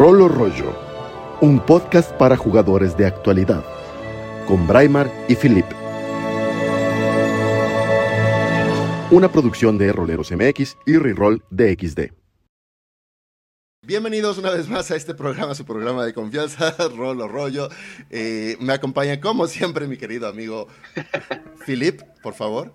Rolo Rollo, un podcast para jugadores de actualidad, con Braimar y Philip. Una producción de Roleros MX y Reroll DXD. Bienvenidos una vez más a este programa, su programa de confianza, Rolo Rollo. Eh, me acompaña, como siempre, mi querido amigo Philip, por favor.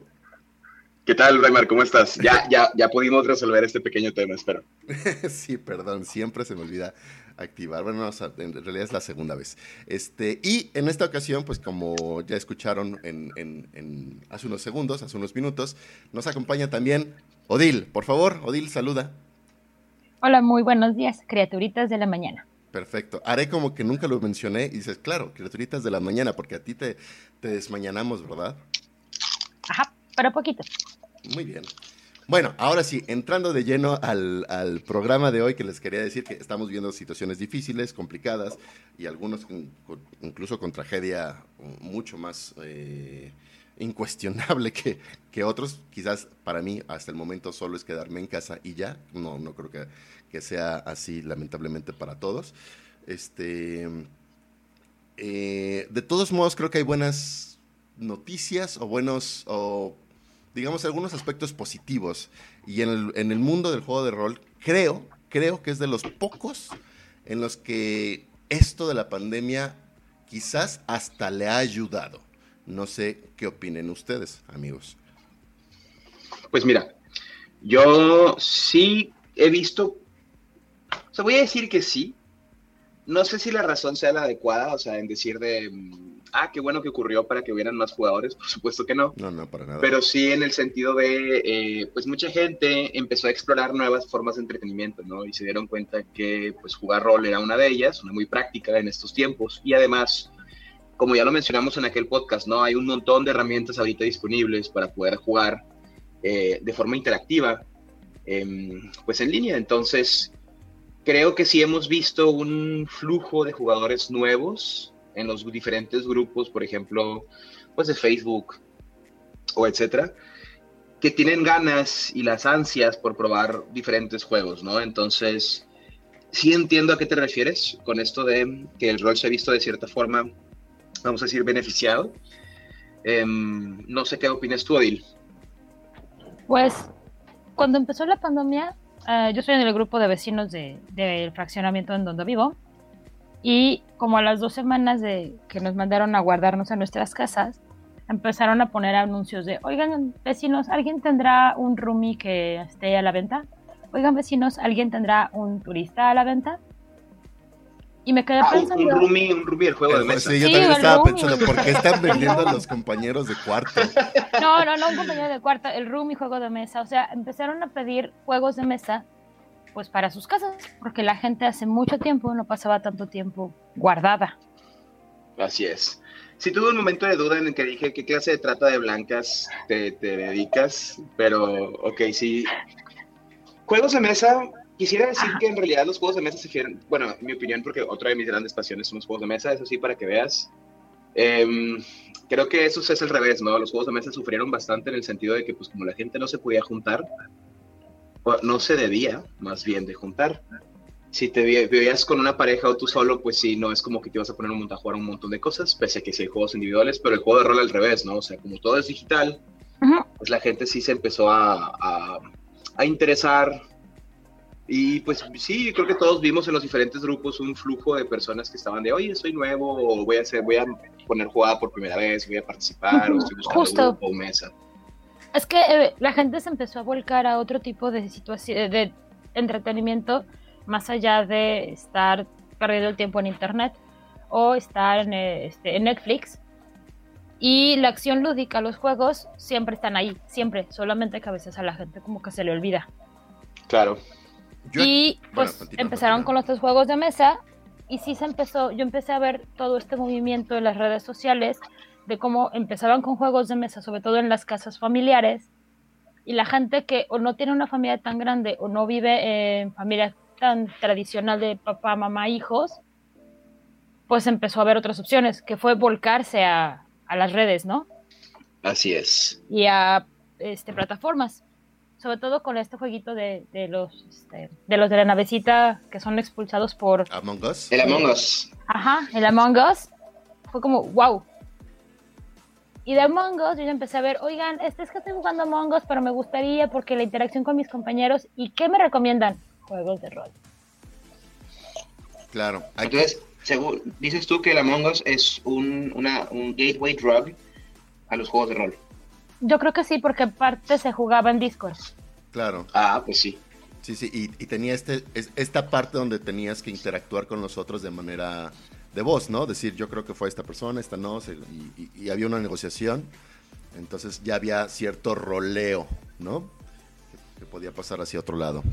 ¿Qué tal, Raymar? ¿Cómo estás? Ya, ya, ya pudimos resolver este pequeño tema, espero. sí, perdón, siempre se me olvida activar. Bueno, en realidad es la segunda vez. Este, y en esta ocasión, pues como ya escucharon en, hace unos segundos, hace unos minutos, nos acompaña también Odil. Por favor, Odil, saluda. Hola, muy buenos días, criaturitas de la mañana. Perfecto. Haré como que nunca lo mencioné y dices, claro, criaturitas de la mañana, porque a ti te, te desmañanamos, ¿verdad? Ajá, pero poquito. Muy bien. Bueno, ahora sí, entrando de lleno al, programa de hoy, que les quería decir que estamos viendo situaciones difíciles, complicadas, y algunos incluso con tragedia mucho más eh, incuestionable que, que, otros. Quizás para mí hasta el momento solo es quedarme en casa y ya. No, no creo que, que sea así, lamentablemente, para todos. Este, eh, de todos modos, creo que hay buenas noticias o buenos... digamos, algunos aspectos positivos. Y en el, en el mundo del juego de rol, creo, creo que es de los pocos en los que esto de la pandemia quizás hasta le ha ayudado. No sé qué opinen ustedes, amigos. Pues mira, yo sí he visto, o sea, voy a decir que sí. No sé si la razón sea la adecuada, o sea, en decir de, mm, ah, qué bueno que ocurrió para que hubieran más jugadores, por supuesto que no. No, no, para nada. Pero sí en el sentido de, eh, pues mucha gente empezó a explorar nuevas formas de entretenimiento, ¿no? Y se dieron cuenta que, pues jugar rol era una de ellas, una muy práctica en estos tiempos. Y además, como ya lo mencionamos en aquel podcast, ¿no? Hay un montón de herramientas ahorita disponibles para poder jugar eh, de forma interactiva, em, pues en línea. Entonces, creo que sí hemos visto un flujo de jugadores nuevos en los diferentes grupos, por ejemplo, pues de Facebook o etcétera, que tienen ganas y las ansias por probar diferentes juegos, ¿no? Entonces, sí entiendo a qué te refieres con esto de que el rol se ha visto de cierta forma, vamos a decir, beneficiado. Em, no sé qué opinas tú, Adil. Pues, cuando empezó la pandemia, eh, yo estoy en el grupo de vecinos del de, fraccionamiento en donde vivo y como a las dos semanas de que nos mandaron a guardarnos en nuestras casas, empezaron a poner anuncios de, oigan vecinos, ¿alguien tendrá un roomie que esté a la venta? Oigan vecinos, ¿alguien tendrá un turista a la venta? Y me quedé ah, pensando... Un roomie, un roomie, el juego de mesa. Sí, yo también estaba pensando, ¿por qué están vendiendo a los compañeros de cuarto? No, no, no un compañero de cuarto, el roomie, juego de mesa. O sea, empezaron a pedir juegos de mesa pues para sus casas, porque la gente hace mucho tiempo no pasaba tanto tiempo guardada. Así es. Si tuve un momento de duda en el que dije qué clase de trata de blancas te, dedicas, pero ok, sí. Juegos de mesa, quisiera decir que en realidad los juegos de mesa se fieren, bueno, en mi opinión, porque otra de mis grandes pasiones son los juegos de mesa, eso sí, para que veas. Em, creo que eso es el revés, ¿no? Los juegos de mesa sufrieron bastante en el sentido de que, pues, como la gente no se podía juntar, no se debía más bien de juntar. Si te vivías con una pareja o tú solo, pues sí, no es como que te ibas a poner un montón a jugar un montón de cosas, pese a que sí hay juegos individuales, pero el juego de rol al revés, ¿no? O sea, como todo es digital, pues la gente sí se empezó a, a, interesar. Y pues sí, creo que todos vimos en los diferentes grupos un flujo de personas que estaban de, oye, soy nuevo, o voy a hacer, voy a poner jugada por primera vez, voy a participar, o estoy buscando Justo. grupo o mesa. Es que eh, la gente se empezó a volcar a otro tipo de situación, de entretenimiento, más allá de estar perdiendo el tiempo en internet o estar en, eh, este, en Netflix. Y la acción lúdica, los juegos, siempre están ahí, siempre, solamente que a veces a la gente como que se le olvida. Claro. y pues empezaron con los juegos de mesa y sí se empezó, yo empecé a ver todo este movimiento en las redes sociales de cómo empezaban con juegos de mesa, sobre todo en las casas familiares, y la gente que o no tiene una familia tan grande o no vive en familia tan tradicional de papá, mamá, hijos, pues empezó a ver otras opciones, que fue volcarse a, las redes, ¿no? Así es. Y a este, plataformas. sobre todo con este jueguito de, de los este, de los de la navecita que son expulsados por Among Us. El Among Us. Ajá, el Among Us. Fue como, wow. Y de Among Us yo ya empecé a ver, oigan, este es que estoy jugando Among Us, pero me gustaría porque la interacción con mis compañeros. ¿Y qué me recomiendan? Juegos de rol. Claro. Entonces, según, dices tú que el Among Us es un, una, un gateway drug a los juegos de rol. Yo creo que sí, porque aparte se jugaba en Discord. claro. Ah, pues sí. Sí, sí, y, y tenía este, es- esta parte donde tenías que interactuar con los otros de manera de voz, ¿no? Decir, yo creo que fue esta persona, esta no, se- y, y- y había una negociación, entonces ya había cierto roleo, ¿no? Que, que podía pasar hacia otro lado.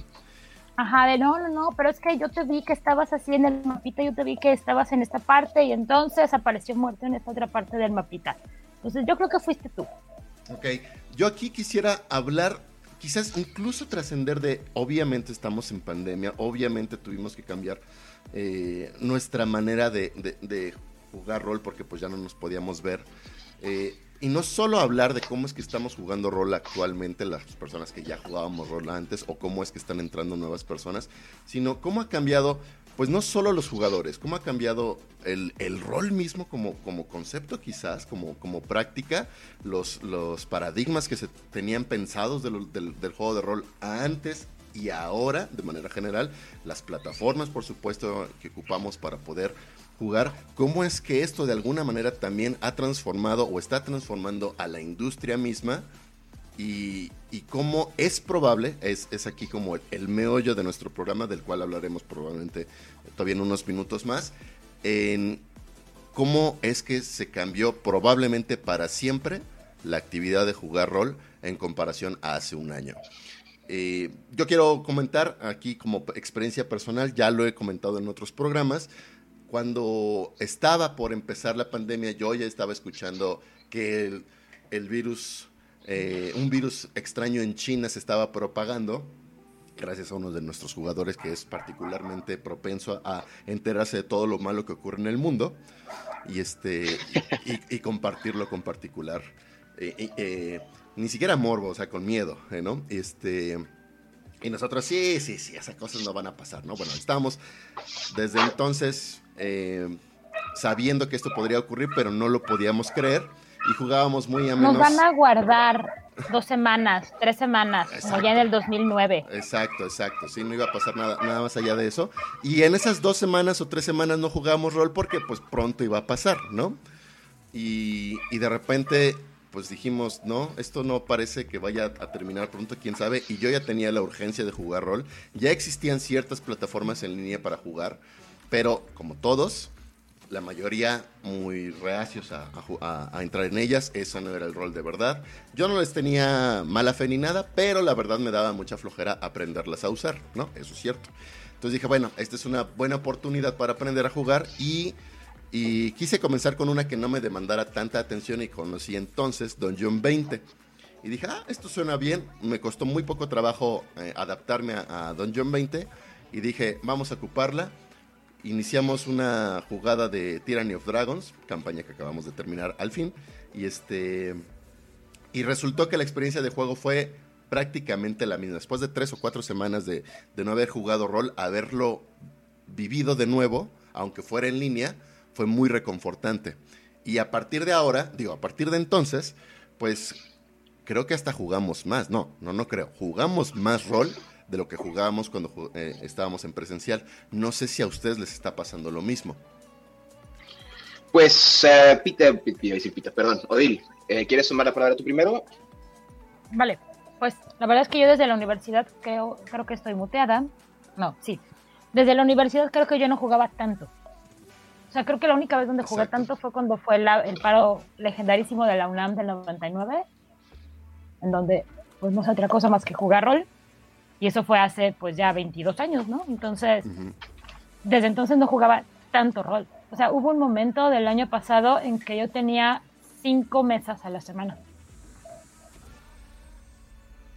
Ajá, de no, no, no, pero es que yo te vi que estabas así en el mapita, yo te vi que estabas en esta parte y entonces apareció muerto en esta otra parte del mapita. Entonces yo creo que fuiste tú. Ok, yo aquí quisiera hablar, quizás incluso trascender de, obviamente estamos en pandemia, obviamente tuvimos que cambiar eh, nuestra manera de, jugar rol porque pues ya no nos podíamos ver. Eh, y no solo hablar de cómo es que estamos jugando rol actualmente las personas que ya jugábamos rol antes o cómo es que están entrando nuevas personas, sino cómo ha cambiado, pues no solo los jugadores, cómo ha cambiado el, rol mismo como, como concepto quizás, como, como práctica, los, los paradigmas que se tenían pensados del juego de rol antes y ahora, de manera general, las plataformas, por supuesto, que ocupamos para poder jugar, cómo es que esto de alguna manera también ha transformado o está transformando a la industria misma y, y cómo es probable, es, es aquí como el, el meollo de nuestro programa, del cual hablaremos probablemente todavía en unos minutos más, en cómo es que se cambió probablemente para siempre la actividad de jugar rol en comparación a hace un año. Eh, yo quiero comentar aquí como experiencia personal, ya lo he comentado en otros programas, cuando estaba por empezar la pandemia, yo ya estaba escuchando que el, el virus, eh, un virus extraño en China se estaba propagando, gracias a uno de nuestros jugadores que es particularmente propenso a enterarse de todo lo malo que ocurre en el mundo y, este, y, compartirlo con particular. eh, eh, ni siquiera morbo, o sea, con miedo, ¿no? Este, y nosotros, sí, sí, sí, esas cosas no van a pasar, ¿no? Bueno, estábamos desde entonces sabiendo que esto podría ocurrir, pero no lo podíamos creer y jugábamos muy a menos. Nos van a guardar dos semanas, tres semanas, como Exacto. ya en el 2009. Exacto, exacto. Sí, no iba a pasar nada, nada más allá de eso. Y en esas dos semanas o tres semanas no jugábamos rol porque pues pronto iba a pasar, ¿no? Y, y de repente pues dijimos, no, esto no parece que vaya a terminar pronto, quién sabe. Y yo ya tenía la urgencia de jugar rol. Ya existían ciertas plataformas en línea para jugar, pero como todos, la mayoría muy reacios a, a a entrar en ellas. Eso no era el rol de verdad. Yo no les tenía mala fe ni nada, pero la verdad me daba mucha flojera aprenderlas a usar, ¿no? Eso es cierto. Entonces dije, bueno, esta es una buena oportunidad para aprender a jugar y, y quise comenzar con una que no me demandara tanta atención y conocí entonces Dungeon 20. Y dije, ah, esto suena bien. Me costó muy poco trabajo eh, adaptarme a, a Dungeon 20 y dije, vamos a ocuparla iniciamos una jugada de Tyranny of Dragons, campaña que acabamos de terminar al fin, y este y resultó que la experiencia de juego fue prácticamente la misma. Después de tres o cuatro semanas de, de no haber jugado rol, haberlo vivido de nuevo, aunque fuera en línea, fue muy reconfortante. Y a partir de ahora, digo, a partir de entonces, pues creo que hasta jugamos más. No, no, no creo. Jugamos más rol de lo que jugábamos cuando eh, estábamos en presencial. No sé si a ustedes les está pasando lo mismo. Pues, eh, Peter, Peter, iba a decir Peter, perdón, Odil, eh, ¿quieres sumar la palabra tú primero? Vale, pues la verdad es que yo desde la universidad creo, creo que estoy muteada. No, sí. Desde la universidad creo que yo no jugaba tanto. O sea, creo que la única vez donde jugué Exacto. tanto fue cuando fue la- el paro legendarísimo de la UNAM del 99, en donde pues no es otra cosa más que jugar rol. Y eso fue hace pues ya 22 años, ¿no? Entonces, desde entonces no jugaba tanto rol. O sea, hubo un momento del año pasado en que yo tenía cinco mesas a la semana.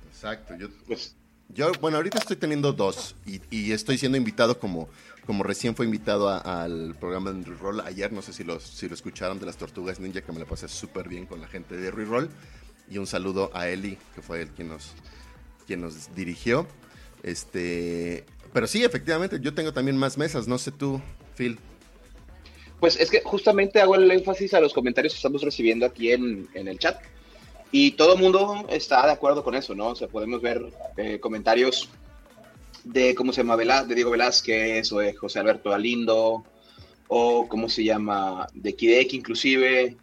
Exacto. Yo, Pues, yo, bueno, ahorita estoy teniendo dos y, y estoy siendo invitado como, como recién fue invitado a- al programa de Reroll ayer. No sé si, los, si lo escucharon de las Tortugas Ninja, que me la pasé súper bien con la gente de Reroll. Y un saludo a Eli, que fue el quien nos quien nos dirigió. Este, pero sí, efectivamente, yo tengo también más mesas, no sé tú, Phil. Pues es que justamente hago el énfasis a los comentarios que estamos recibiendo aquí en, el chat. Y todo el mundo está de acuerdo con eso, ¿no? O sea, podemos ver eh, comentarios de, ¿cómo se llama? de Diego Velázquez o de José Alberto Alindo o, ¿cómo se llama? De Kidek inclusive,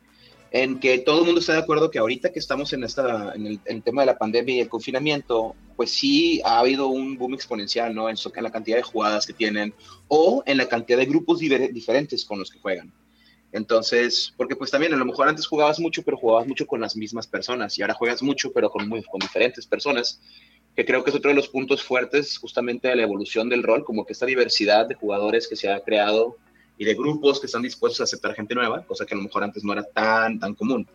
en que todo el mundo está de acuerdo que ahorita que estamos en, esta, en, el, tema de la pandemia y el confinamiento, pues sí ha habido un boom exponencial, ¿no? En, la cantidad de jugadas que tienen o en la cantidad de grupos diferentes con los que juegan. Entonces, porque pues también a lo mejor antes jugabas mucho, pero jugabas mucho con las mismas personas y ahora juegas mucho, pero con, muy, con diferentes personas, que creo que es otro de los puntos fuertes justamente de la evolución del rol, como que esta diversidad de jugadores que se ha creado y de grupos que están dispuestos a aceptar gente nueva, cosa que a lo mejor antes no era tan, tan común.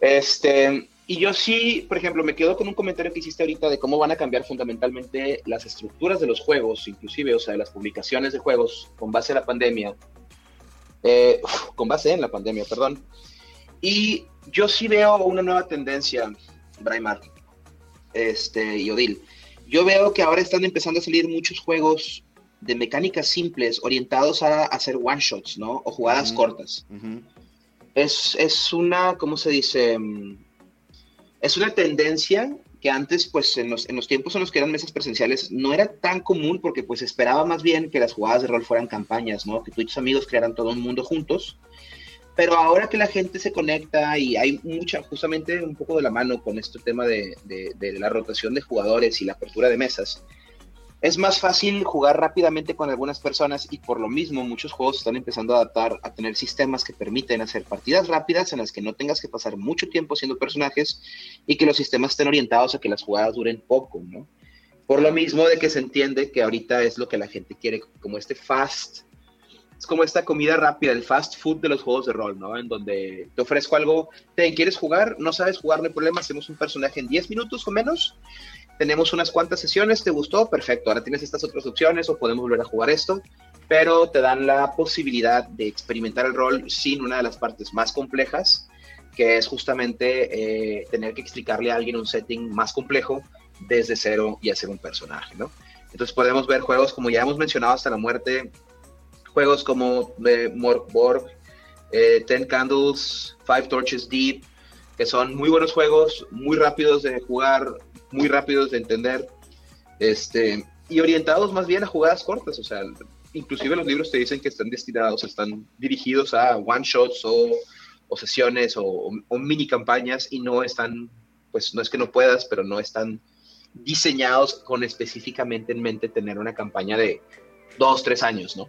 Este, y yo sí, por ejemplo, me quedo con un comentario que hiciste ahorita de cómo van a cambiar fundamentalmente las estructuras de los juegos, inclusive, o sea, de las publicaciones de juegos con base a la pandemia, eh, con base en la pandemia, perdón. Y yo sí veo una nueva tendencia, Braimar este, y Odil. Yo veo que ahora están empezando a salir muchos juegos de mecánicas simples orientados a, hacer one shots, ¿no? O jugadas cortas. es, es, una, ¿cómo se dice? Mm, es una tendencia que antes, pues en los, en los tiempos en los que eran mesas presenciales, no era tan común porque pues esperaba más bien que las jugadas de rol fueran campañas, ¿no? Que tú y tus amigos crearan todo un mundo juntos. Pero ahora que la gente se conecta y hay mucha, justamente un poco de la mano con este tema de, de, de la rotación de jugadores y la apertura de mesas, es más fácil jugar rápidamente con algunas personas y por lo mismo muchos juegos están empezando a adaptar a tener sistemas que permiten hacer partidas rápidas en las que no tengas que pasar mucho tiempo siendo personajes y que los sistemas estén orientados a que las jugadas duren poco, ¿no? Por lo mismo de que se entiende que ahorita es lo que la gente quiere, como este fast, es como esta comida rápida, el fast food de los juegos de rol, ¿no? En donde te ofrezco algo, ¿te quieres jugar? No sabes jugar, no hay problema, hacemos un personaje en 10 minutos o menos tenemos unas cuantas sesiones, ¿te gustó? Perfecto, ahora tienes estas otras opciones o podemos volver a jugar esto, pero te dan la posibilidad de experimentar el rol sin una de las partes más complejas, que es justamente eh, tener que explicarle a alguien un setting más complejo desde cero y hacer un personaje, ¿no? Entonces podemos ver juegos como ya hemos mencionado hasta la muerte, juegos como eh, Morkborg, eh, Ten Candles, Five Torches Deep, que son muy buenos juegos, muy rápidos de jugar, muy rápidos de entender, este, y orientados más bien a jugadas cortas, o sea, inclusive los libros te dicen que están destinados, están dirigidos a one shots o, sesiones o, mini campañas y no están, pues no es que no puedas, pero no están diseñados con específicamente en mente tener una campaña de dos, tres años, ¿no?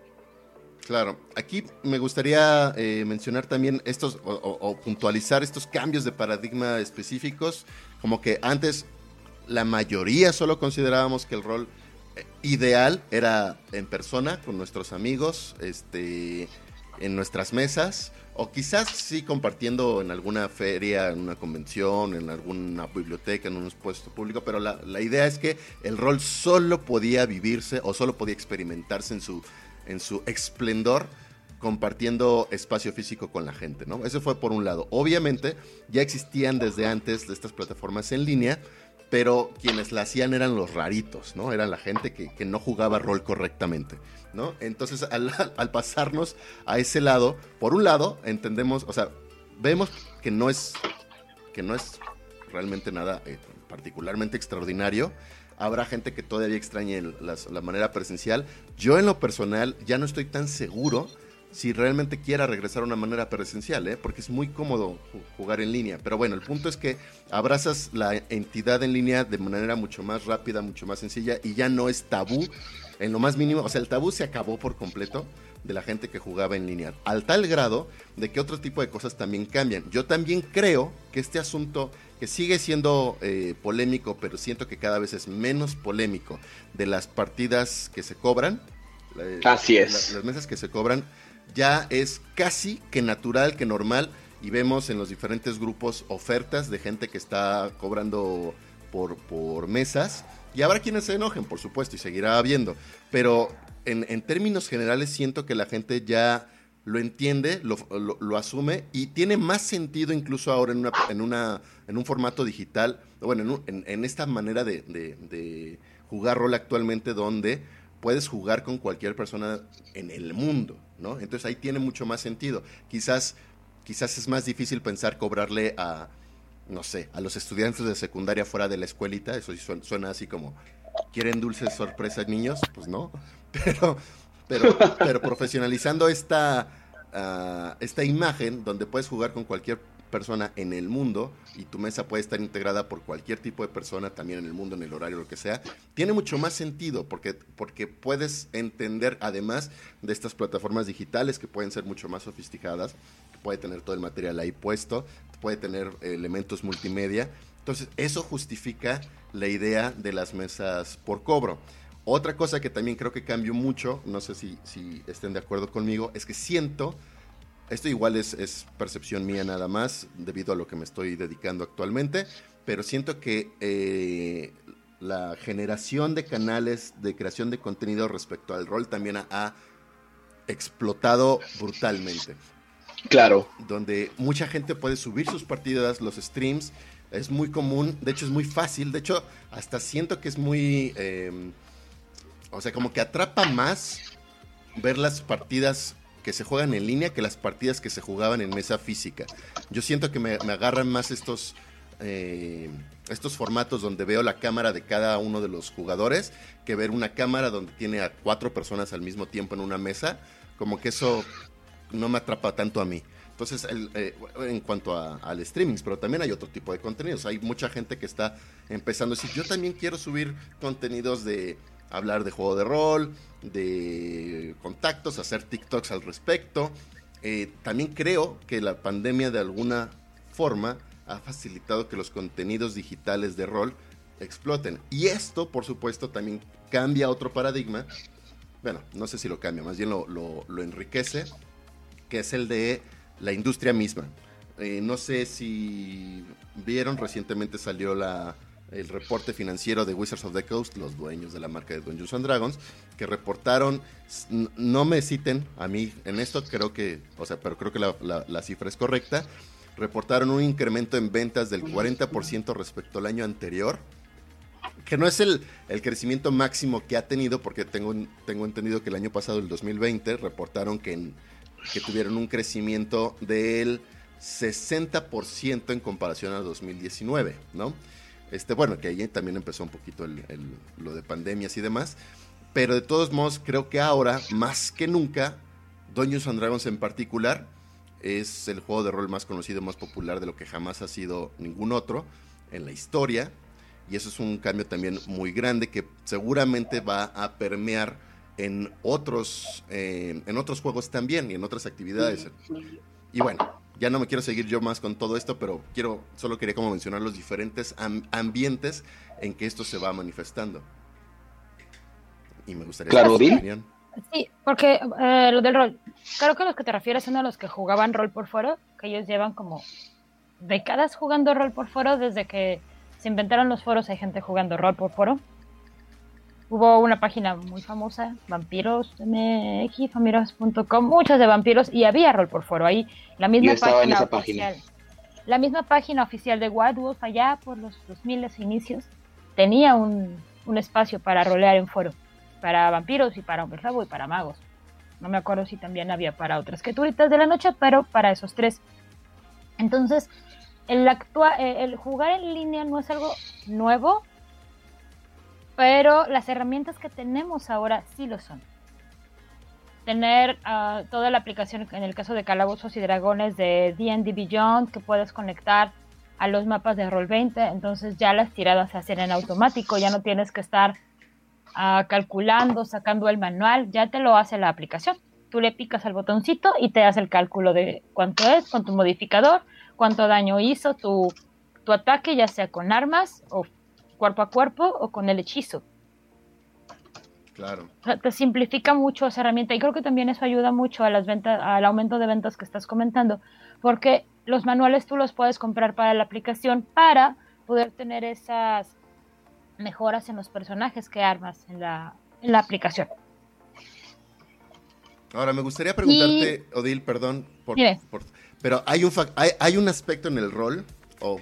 Claro, aquí me gustaría eh, mencionar también estos o, puntualizar estos cambios de paradigma específicos, como que antes la mayoría solo considerábamos que el rol eh, ideal era en persona, con nuestros amigos, este, en nuestras mesas, o quizás sí compartiendo en alguna feria, en una convención, en alguna biblioteca, en un puesto público, pero la, la idea es que el rol solo podía vivirse o solo podía experimentarse en su, en su esplendor compartiendo espacio físico con la gente, ¿no? Eso fue por un lado. Obviamente ya existían desde antes de estas plataformas en línea, pero quienes la hacían eran los raritos, ¿no? Era la gente que, no jugaba rol correctamente, ¿no? Entonces, al, pasarnos a ese lado, por un lado, entendemos, o sea, vemos que no es, que no es realmente nada eh, particularmente extraordinario. Habrá gente que todavía extrañe la manera presencial. Yo en lo personal ya no estoy tan seguro si realmente quiera regresar a una manera presencial, ¿eh? porque es muy cómodo jugar en línea. Pero bueno, el punto es que abrazas la entidad en línea de manera mucho más rápida, mucho más sencilla y ya no es tabú en lo más mínimo. O sea, el tabú se acabó por completo de la gente que jugaba en línea, al tal grado de que otro tipo de cosas también cambian. Yo también creo que este asunto que sigue siendo eh, polémico, pero siento que cada vez es menos polémico, de las partidas que se cobran. Así es. las mesas que se cobran ya es casi que natural, que normal, y vemos en los diferentes grupos ofertas de gente que está cobrando por, por mesas, y habrá quienes se enojen, por supuesto, y seguirá habiendo, pero en, en términos generales siento que la gente ya lo entiende, lo, lo, asume y tiene más sentido incluso ahora en, una, en, una, en un formato digital, bueno, en, en, esta manera de, de, jugar rol actualmente donde puedes jugar con cualquier persona en el mundo, ¿no? Entonces ahí tiene mucho más sentido. Quizás, quizás es más difícil pensar cobrarle a, no sé, a los estudiantes de secundaria fuera de la escuelita, eso suena, así como, ¿quieren dulces sorpresas niños? Pues no, pero, pero, pero profesionalizando esta, ah, esta imagen donde puedes jugar con cualquier persona en el mundo y tu mesa puede estar integrada por cualquier tipo de persona también en el mundo, en el horario, lo que sea, tiene mucho más sentido porque, porque puedes entender además de estas plataformas digitales que pueden ser mucho más sofisticadas, que puede tener todo el material ahí puesto, puede tener elementos multimedia. Entonces, eso justifica la idea de las mesas por cobro. Otra cosa que también creo que cambió mucho, no sé si, si estén de acuerdo conmigo, es que siento, esto igual es, es, percepción mía nada más, debido a lo que me estoy dedicando actualmente, pero siento que eh, la generación de canales de creación de contenido respecto al rol también ha explotado brutalmente. Claro. Donde mucha gente puede subir sus partidas, los streams. Es muy común, de hecho es muy fácil. De hecho, hasta siento que es muy... Em, o sea, como que atrapa más ver las partidas que se juegan en línea que las partidas que se jugaban en mesa física. Yo siento que me, agarran más estos, eh, estos formatos donde veo la cámara de cada uno de los jugadores que ver una cámara donde tiene a cuatro personas al mismo tiempo en una mesa. Como que eso no me atrapa tanto a mí. Entonces, eh, en cuanto al streaming, pero también hay otro tipo de contenidos. Hay mucha gente que está empezando a decir, yo también quiero subir contenidos de hablar de juego de rol, de contactos, hacer TikToks al respecto. Eh, también creo que la pandemia de alguna forma ha facilitado que los contenidos digitales de rol exploten. Y esto, por supuesto, también cambia otro paradigma. Bueno, no sé si lo cambia, más bien lo, enriquece que es el de la industria misma. Eh, no sé si vieron, recientemente salió la, el reporte financiero de Wizards of the Coast, los dueños de la marca de Dungeons and Dragons, que reportaron, no me citen a mí en esto, creo que, o sea, pero creo que la, la cifra es correcta, reportaron un incremento en ventas del 40% respecto al año anterior, que no es el, el, crecimiento máximo que ha tenido, porque tengo, tengo entendido que el año pasado, el 2020, reportaron que en que tuvieron un crecimiento del 60% en comparación al 2019, ¿no? Este, bueno, que ahí también empezó un poquito lo de pandemias y demás, pero de todos modos creo que ahora, más que nunca, Dungeons and Dragons en particular, es el juego de rol más conocido, más popular de lo que jamás ha sido ningún otro en la historia, y eso es un cambio también muy grande que seguramente va a permear en otros, eh, en otros juegos también y en otras actividades. Y bueno, ya no me quiero seguir yo más con todo esto, pero quiero, solo quería como mencionar los diferentes ambientes en que esto se va manifestando. Y me gustaría claro, opinión. Sí, porque eh, lo del rol, creo que a los que te refieres son a los que jugaban rol por foro, que ellos llevan como décadas jugando rol por foro, desde que se inventaron los foros hay gente jugando rol por foro hubo una página muy famosa, Vampiros MX, vampiros.com, muchos de vampiros, y había rol por foro ahí. La misma página oficial. La misma página oficial de White Wolf, allá por los 2000 inicios, tenía un, un, espacio para rolear en foro, para vampiros y para hombres lobo y para magos. No me acuerdo si también había para otras criaturitas de la noche, pero para esos tres. Entonces, el, eh, el jugar en línea no es algo nuevo, pero las herramientas que tenemos ahora sí lo son. Tener ah, toda la aplicación, en el caso de Calabozos y Dragones de D&D Beyond, que puedes conectar a los mapas de Roll20, entonces ya las tiradas se hacen en automático, ya no tienes que estar ah, calculando, sacando el manual, ya te lo hace la aplicación. Tú le picas al botoncito y te hace el cálculo de cuánto es con tu modificador, cuánto daño hizo tu ataque, ya sea con armas o cuerpo a cuerpo o con el hechizo. Claro. te simplifica mucho esa herramienta y creo que también eso ayuda mucho a las ventas, al aumento de ventas que estás comentando, porque los manuales tú los puedes comprar para la aplicación para poder tener esas mejoras en los personajes que armas en la, en la aplicación. Ahora, me gustaría preguntarte, Odil, perdón, por, pero hay un, hay, hay, un aspecto en el rol, o...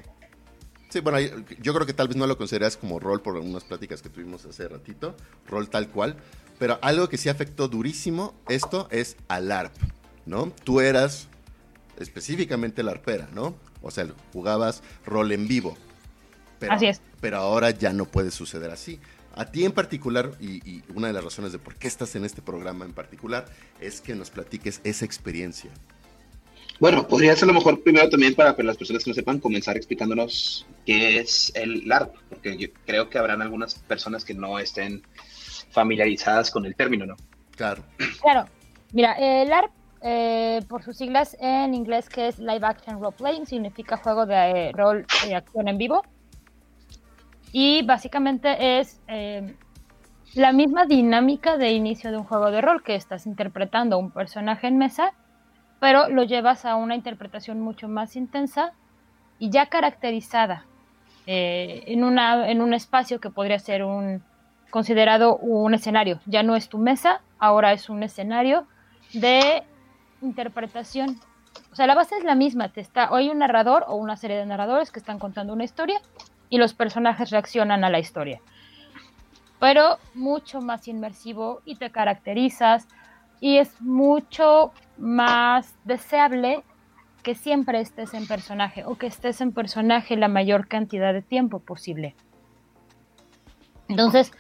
sí, bueno, yo creo que tal vez no lo consideras como rol por unas pláticas que tuvimos hace ratito, rol tal cual, pero algo que sí afectó durísimo esto es al ARP, ¿no? Tú eras específicamente la arpera, ¿no? O sea, jugabas rol en vivo. Pero, así es. Pero ahora ya no puede suceder así. A ti en particular, y, una de las razones de por qué estás en este programa en particular, es que nos platiques esa experiencia. Bueno, podría ser lo mejor primero también para que las personas que no sepan comenzar explicándonos qué es el LARP, porque yo creo que habrán algunas personas que no estén familiarizadas con el término, ¿no? Claro. Claro. Mira, el LARP, eh, por sus siglas en inglés, que es Live Action Role Playing, significa juego de eh, rol y acción en vivo. Y básicamente es eh, la misma dinámica de inicio de un juego de rol, que estás interpretando un personaje en mesa, pero lo llevas a una interpretación mucho más intensa y ya caracterizada eh, en, una, en un espacio que podría ser un considerado un escenario. Ya no es tu mesa, ahora es un escenario de interpretación. O sea, la base es la misma. Te está, hay un narrador o una serie de narradores que están contando una historia y los personajes reaccionan a la historia. Pero mucho más inmersivo y te caracterizas y es mucho más deseable que siempre estés en personaje o que estés en personaje la mayor cantidad de tiempo posible. Entonces,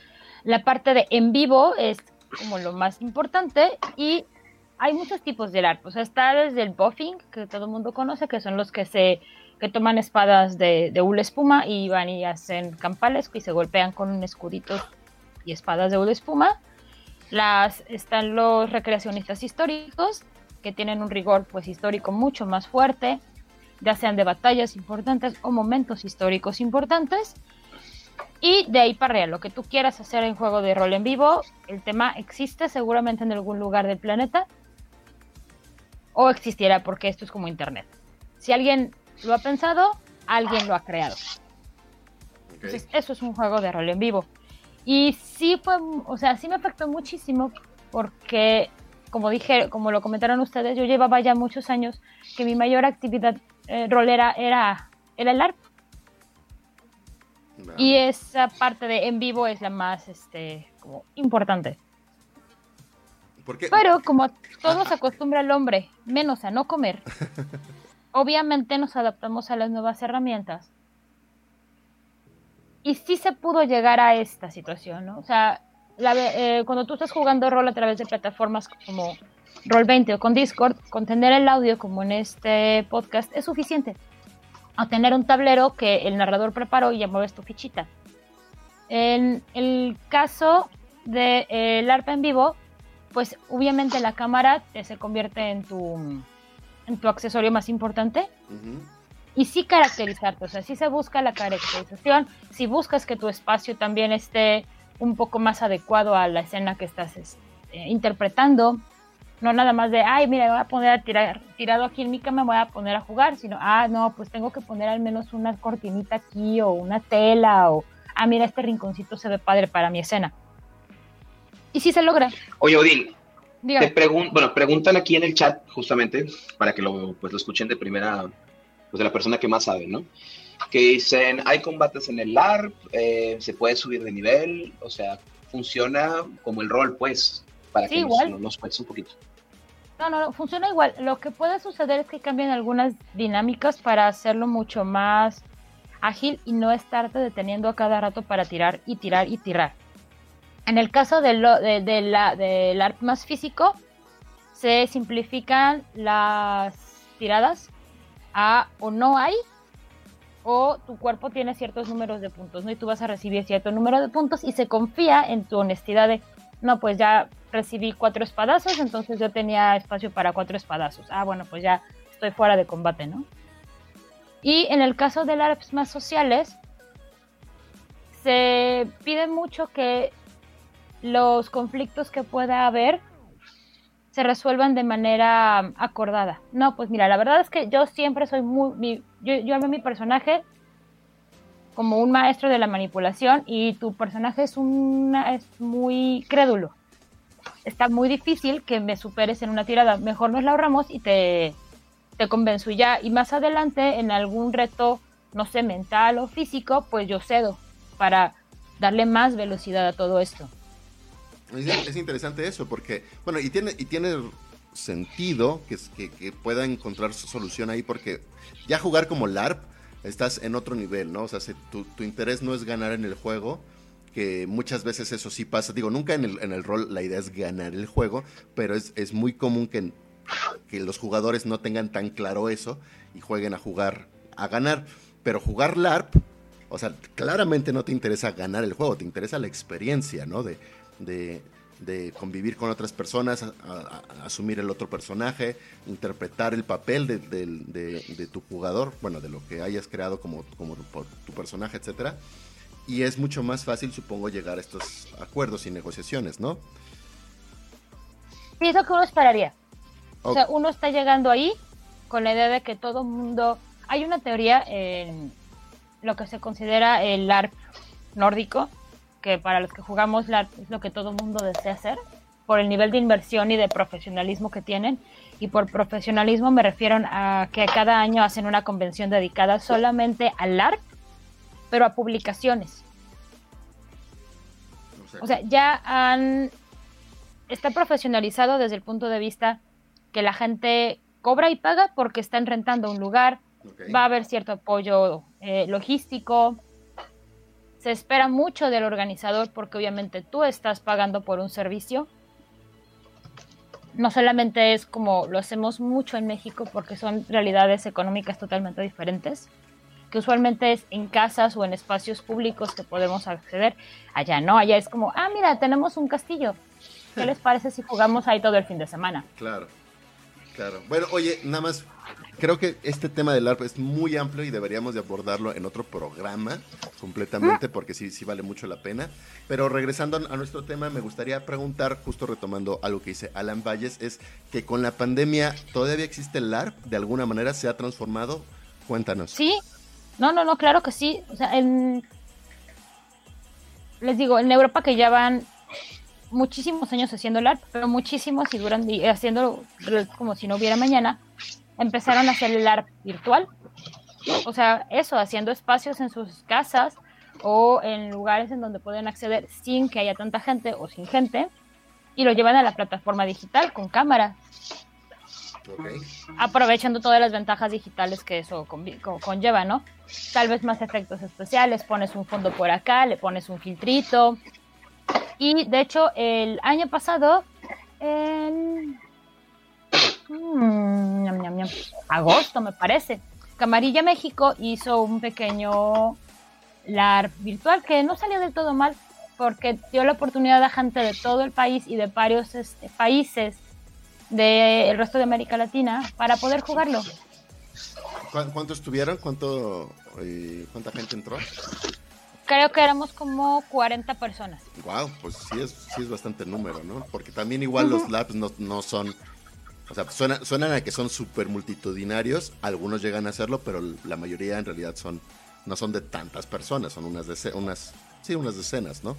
la parte de en vivo es como lo más importante y hay muchos tipos de arte. O sea, está desde el buffing, que todo el mundo conoce, que son los que se que toman espadas de, de hule espuma y van y hacen campales y se golpean con escuditos y espadas de hule espuma. Las, están los recreacionistas históricos, que tienen un rigor pues histórico mucho más fuerte, ya sean de batallas importantes o momentos históricos importantes. Y de ahí para arriba, lo que tú quieras hacer en juego de rol en vivo, el tema existe seguramente en algún lugar del planeta. O existiera porque esto es como internet. Si alguien lo ha pensado, alguien lo ha creado. Entonces, eso es un juego de rol en vivo. Y sí fue, o sea, sí me afectó muchísimo porque, como dije, como lo comentaron ustedes, yo llevaba ya muchos años que mi mayor actividad eh, rolera era, era el ARP. Y esa parte de en vivo es la más este, como importante. Pero como todo se acostumbra al hombre, menos a no comer, obviamente nos adaptamos a las nuevas herramientas. Y sí se pudo llegar a esta situación, ¿no? O sea, eh, cuando tú estás jugando rol a través de plataformas como Roll20 o con Discord, con tener el audio como en este podcast es suficiente. A tener un tablero que el narrador preparó y ya mueves tu fichita. En el caso del de, eh, ARP en vivo, pues obviamente la cámara se convierte en tu en tu accesorio más importante. Y sí caracterizarte, o sea, sí se busca la caracterización, si buscas que tu espacio también esté un poco más adecuado a la escena que estás este, interpretando, no nada más de, ay, mira, me voy a poner a tirar, tirado aquí en mi cama, me voy a poner a jugar, sino, ah, no, pues tengo que poner al menos una cortinita aquí o una tela o, ah, mira, este rinconcito se ve padre para mi escena. Y sí se logra. Oye, Odín, te pregun bueno, preguntan aquí en el chat, justamente, para que lo, pues, lo escuchen de primera, pues de la persona que más sabe, ¿no? Que dicen, hay combates en el LARP, eh, se puede subir de nivel, o sea, funciona como el rol, pues, para que nos, nos cuentes un poquito. No, no, no, funciona igual. Lo que puede suceder es que cambien algunas dinámicas para hacerlo mucho más ágil y no estarte deteniendo a cada rato para tirar y tirar y tirar. En el caso de de, la, del ARP más físico, se simplifican las tiradas o no hay, o tu cuerpo tiene ciertos números de puntos, ¿no? Y tú vas a recibir cierto número de puntos y se confía en tu honestidad de, no, pues ya recibí cuatro espadazos, entonces yo tenía espacio para cuatro espadazos. Ah, bueno, pues ya estoy fuera de combate, ¿no? Y en el caso de ARPs más sociales, se pide mucho que los conflictos que pueda haber se resuelvan de manera acordada. No, pues mira, la verdad es que yo siempre soy muy... yo, yo a mi personaje como un maestro de la manipulación y tu personaje es, una, es muy crédulo. está muy difícil que me superes en una tirada. Mejor nos la ahorramos y te, te convenzo ya. Y más adelante, en algún reto, no sé, mental o físico, pues yo cedo para darle más velocidad a todo esto. Es, interesante eso, porque, bueno, y tiene, y tiene sentido que, que, pueda encontrar solución ahí, porque ya jugar como LARP estás en otro nivel, ¿no? O sea, tu, tu, interés no es ganar en el juego, que muchas veces eso sí pasa. Digo, nunca en el, en el rol la idea es ganar el juego, pero es, es muy común que, que los jugadores no tengan tan claro eso y jueguen a jugar a ganar. Pero jugar LARP, o sea, claramente no te interesa ganar el juego, te interesa la experiencia, ¿no? De, de, de convivir con otras personas, a, a, a, asumir el otro personaje, interpretar el papel de, de, de, tu jugador, bueno, de lo que hayas creado como, como tu personaje, etcétera. Y es mucho más fácil, supongo, llegar a estos acuerdos y negociaciones, ¿no? Sí, es lo que uno esperaría. Okay. O sea, uno está llegando ahí con la idea de que todo mundo... Hay una teoría en lo que se considera el ARP nórdico, que para los que jugamos LARP es lo que todo mundo desea hacer, por el nivel de inversión y de profesionalismo que tienen. Y por profesionalismo me refiero a que cada año hacen una convención dedicada solamente al LARP, pero a publicaciones. O sea, ya han... Está profesionalizado desde el punto de vista que la gente cobra y paga porque están rentando un lugar, okay. va a haber cierto apoyo eh, logístico, se espera mucho del organizador porque obviamente tú estás pagando por un servicio. No solamente es como lo hacemos mucho en México porque son realidades económicas totalmente diferentes, que usualmente es en casas o en espacios públicos que podemos acceder. Allá no, allá es como, ah, mira, tenemos un castillo. ¿Qué les parece si jugamos ahí todo el fin de semana? Claro, claro. Bueno, oye, nada más creo que este tema del ARP es muy amplio y deberíamos de abordarlo en otro programa completamente porque sí, sí vale mucho la pena. Pero regresando a nuestro tema, me gustaría preguntar, justo retomando algo que dice Alan Valles, es que con la pandemia todavía existe el ARP, de alguna manera se ha transformado. Cuéntanos. Sí, no, no, no, claro que sí. O sea, en... les digo, en Europa que ya van muchísimos años haciendo el ARP, pero muchísimos y duran haciendo como si no hubiera mañana empezaron a hacer el ARP virtual. O sea, eso, haciendo espacios en sus casas o en lugares en donde pueden acceder sin que haya tanta gente o sin gente y lo llevan a la plataforma digital con cámara. Okay. Aprovechando todas las ventajas digitales que eso con, con, conlleva, ¿no? Tal vez más efectos especiales, pones un fondo por acá, le pones un filtrito. Y de hecho, el año pasado, en mmm, ñam, ñam, ñam, agosto me parece, Camarilla México hizo un pequeño LARP virtual que no salió del todo mal porque dio la oportunidad a gente de todo el país y de varios este, países del de resto de América Latina para poder jugarlo. ¿Cuántos tuvieron? ¿Cuánto, eh, ¿Cuánta gente entró? Creo que éramos como 40 personas. Wow, pues sí es, sí es bastante número, ¿no? Porque también igual uh -huh. los labs no, no son o sea, suena, suenan a que son súper multitudinarios, algunos llegan a serlo, pero la mayoría en realidad son no son de tantas personas, son unas, dece unas, sí, unas decenas, ¿no?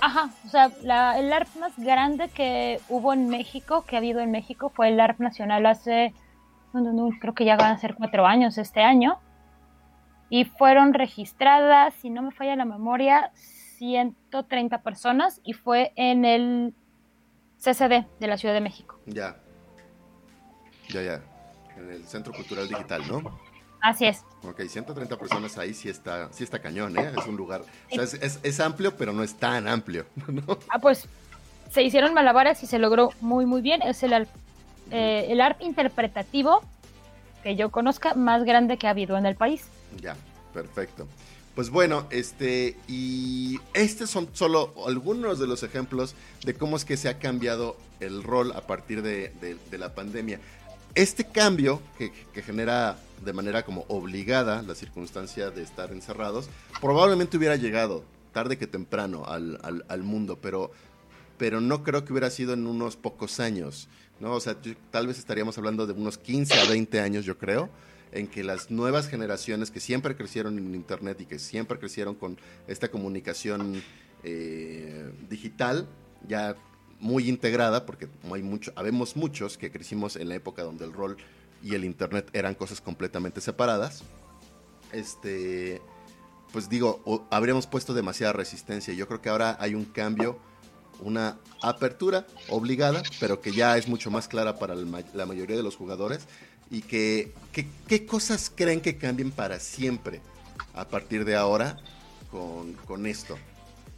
Ajá, o sea, la, el ARP más grande que hubo en México, que ha habido en México, fue el ARP nacional hace, creo que ya van a ser cuatro años este año, y fueron registradas, si no me falla la memoria, 130 personas, y fue en el CCD de la Ciudad de México. Ya. Ya, ya. En el Centro Cultural Digital, ¿no? Así es. Ok, 130 personas ahí sí está, sí está cañón, ¿eh? Es un lugar. O sea, es, es, es, amplio, pero no es tan amplio, ¿no? Ah, pues se hicieron malabares y se logró muy, muy bien. Es el, eh, el ARP interpretativo que yo conozca más grande que ha habido en el país. Ya, perfecto. Pues bueno, este, y estos son solo algunos de los ejemplos de cómo es que se ha cambiado el rol a partir de, la pandemia. Este cambio que, genera de manera como obligada la circunstancia de estar encerrados, probablemente hubiera llegado tarde que temprano al, al, al mundo, pero, pero no creo que hubiera sido en unos pocos años, ¿no? O sea, tal vez estaríamos hablando de unos 15 a 20 años, yo creo en que las nuevas generaciones que siempre crecieron en Internet y que siempre crecieron con esta comunicación eh, digital, ya muy integrada, porque hay habemos muchos que crecimos en la época donde el rol y el internet eran cosas completamente separadas. Este, pues digo, habríamos puesto demasiada resistencia. Yo creo que ahora hay un cambio, una apertura obligada, pero que ya es mucho más clara para la mayoría de los jugadores. Y que, ¿qué cosas creen que cambien para siempre a partir de ahora con, con esto?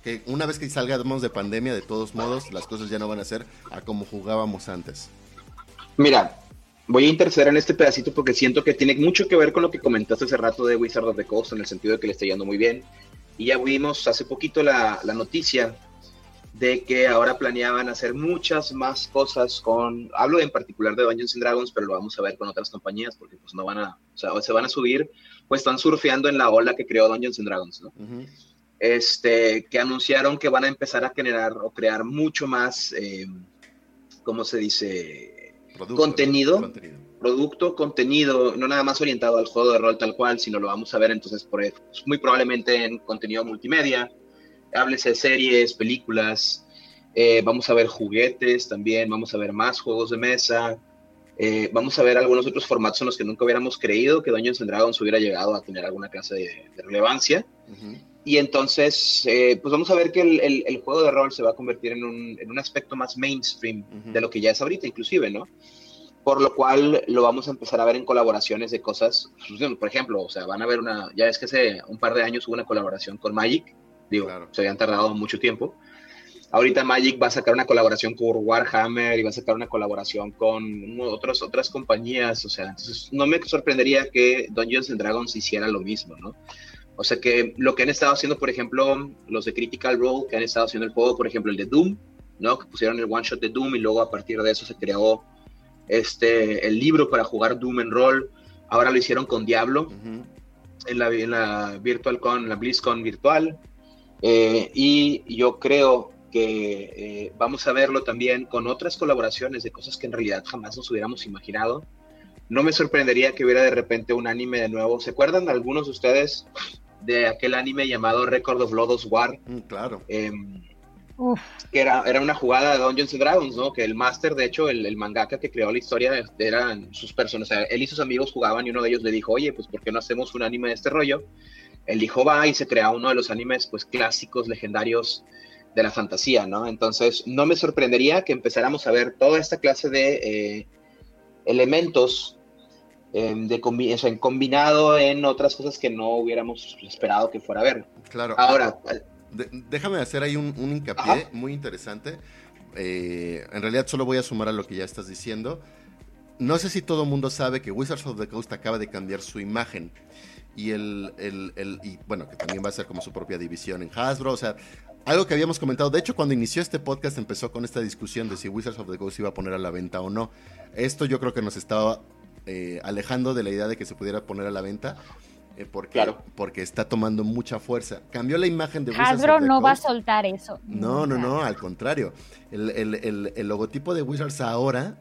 que una vez que salgamos de pandemia, de todos modos, las cosas ya no van a ser a como jugábamos antes. Mira, voy a interceder en este pedacito porque siento que tiene mucho que ver con lo que comentaste hace rato de Wizard of the Coast, en el sentido de que le está yendo muy bien. Y ya vimos hace poquito la, la noticia de que ahora planeaban hacer muchas más cosas con, hablo en particular de Dungeons and Dragons, pero lo vamos a ver con otras compañías porque pues no van a, o sea, se van a subir, pues están surfeando en la ola que creó Dungeons and Dragons, ¿no? este, que anunciaron que van a empezar a generar o crear mucho más, eh, ¿cómo se dice? contenido, Producto, contenido, no nada más orientado al juego de rol tal cual, sino lo vamos a ver entonces por, muy probablemente en contenido multimedia, háblese de series, películas, eh, vamos a ver juguetes también, vamos a ver más juegos de mesa, eh, vamos a ver algunos otros formatos en los que nunca hubiéramos creído que Dungeons and Dragons hubiera llegado a tener alguna clase de, relevancia. Y entonces, eh, pues vamos a ver que el, el, juego de rol se va a convertir en un, en un aspecto más mainstream de lo que ya es ahorita, inclusive, ¿no? Por lo cual lo vamos a empezar a ver en colaboraciones de cosas, pues, por ejemplo, o sea, van a ver una, ya es que hace un par de años hubo una colaboración con Magic, digo, se habían tardado mucho tiempo. Ahorita Magic va a sacar una colaboración con Warhammer y va a sacar una colaboración con otros, otras compañías, o sea, entonces no me sorprendería que Dungeons and Dragons hiciera lo mismo, ¿no? O sea que lo que han estado haciendo, por ejemplo, los de Critical Role, que han estado haciendo el juego, por ejemplo, el de Doom, ¿no? Que pusieron el one shot de Doom y luego a partir de eso se creó este, el libro para jugar Doom en rol. Ahora lo hicieron con Diablo en, la, en la Virtual Con, la BlizzCon virtual. Eh, y yo creo que eh, vamos a verlo también con otras colaboraciones de cosas que en realidad jamás nos hubiéramos imaginado. No me sorprendería que hubiera de repente un anime de nuevo. ¿Se acuerdan algunos de ustedes de aquel anime llamado Record of Lodos War. Mm, claro. Em, que era, era una jugada de Dungeons and Dragons, ¿no? Que el máster, de hecho, el, el, mangaka que creó la historia, eran sus personas. O sea, él y sus amigos jugaban y uno de ellos le dijo, oye, pues, ¿por qué no hacemos un anime de este rollo? Él dijo, va, y se crea uno de los animes, pues, clásicos, legendarios de la fantasía, ¿no? Entonces, no me sorprendería que empezáramos a ver toda esta clase de eh, elementos Em, de en combinado en otras cosas que no hubiéramos esperado que fuera a ver. Claro. Ahora, déjame hacer ahí un, hincapié muy interesante. Eh, en realidad solo voy a sumar a lo que ya estás diciendo. No sé si todo el mundo sabe que Wizards of the Coast acaba de cambiar su imagen. Y el, el, el y bueno, que también va a ser como su propia división en Hasbro. O sea, algo que habíamos comentado. De hecho, cuando inició este podcast empezó con esta discusión de si Wizards of the Coast iba a poner a la venta o no. Esto yo creo que nos estaba eh, alejando de la idea de que se pudiera poner a la venta. Eh, porque, porque está tomando mucha fuerza. Cambió la imagen de Wizards Hasbro no va a soltar eso. No, no, no, al contrario. El, el, logotipo de Wizards ahora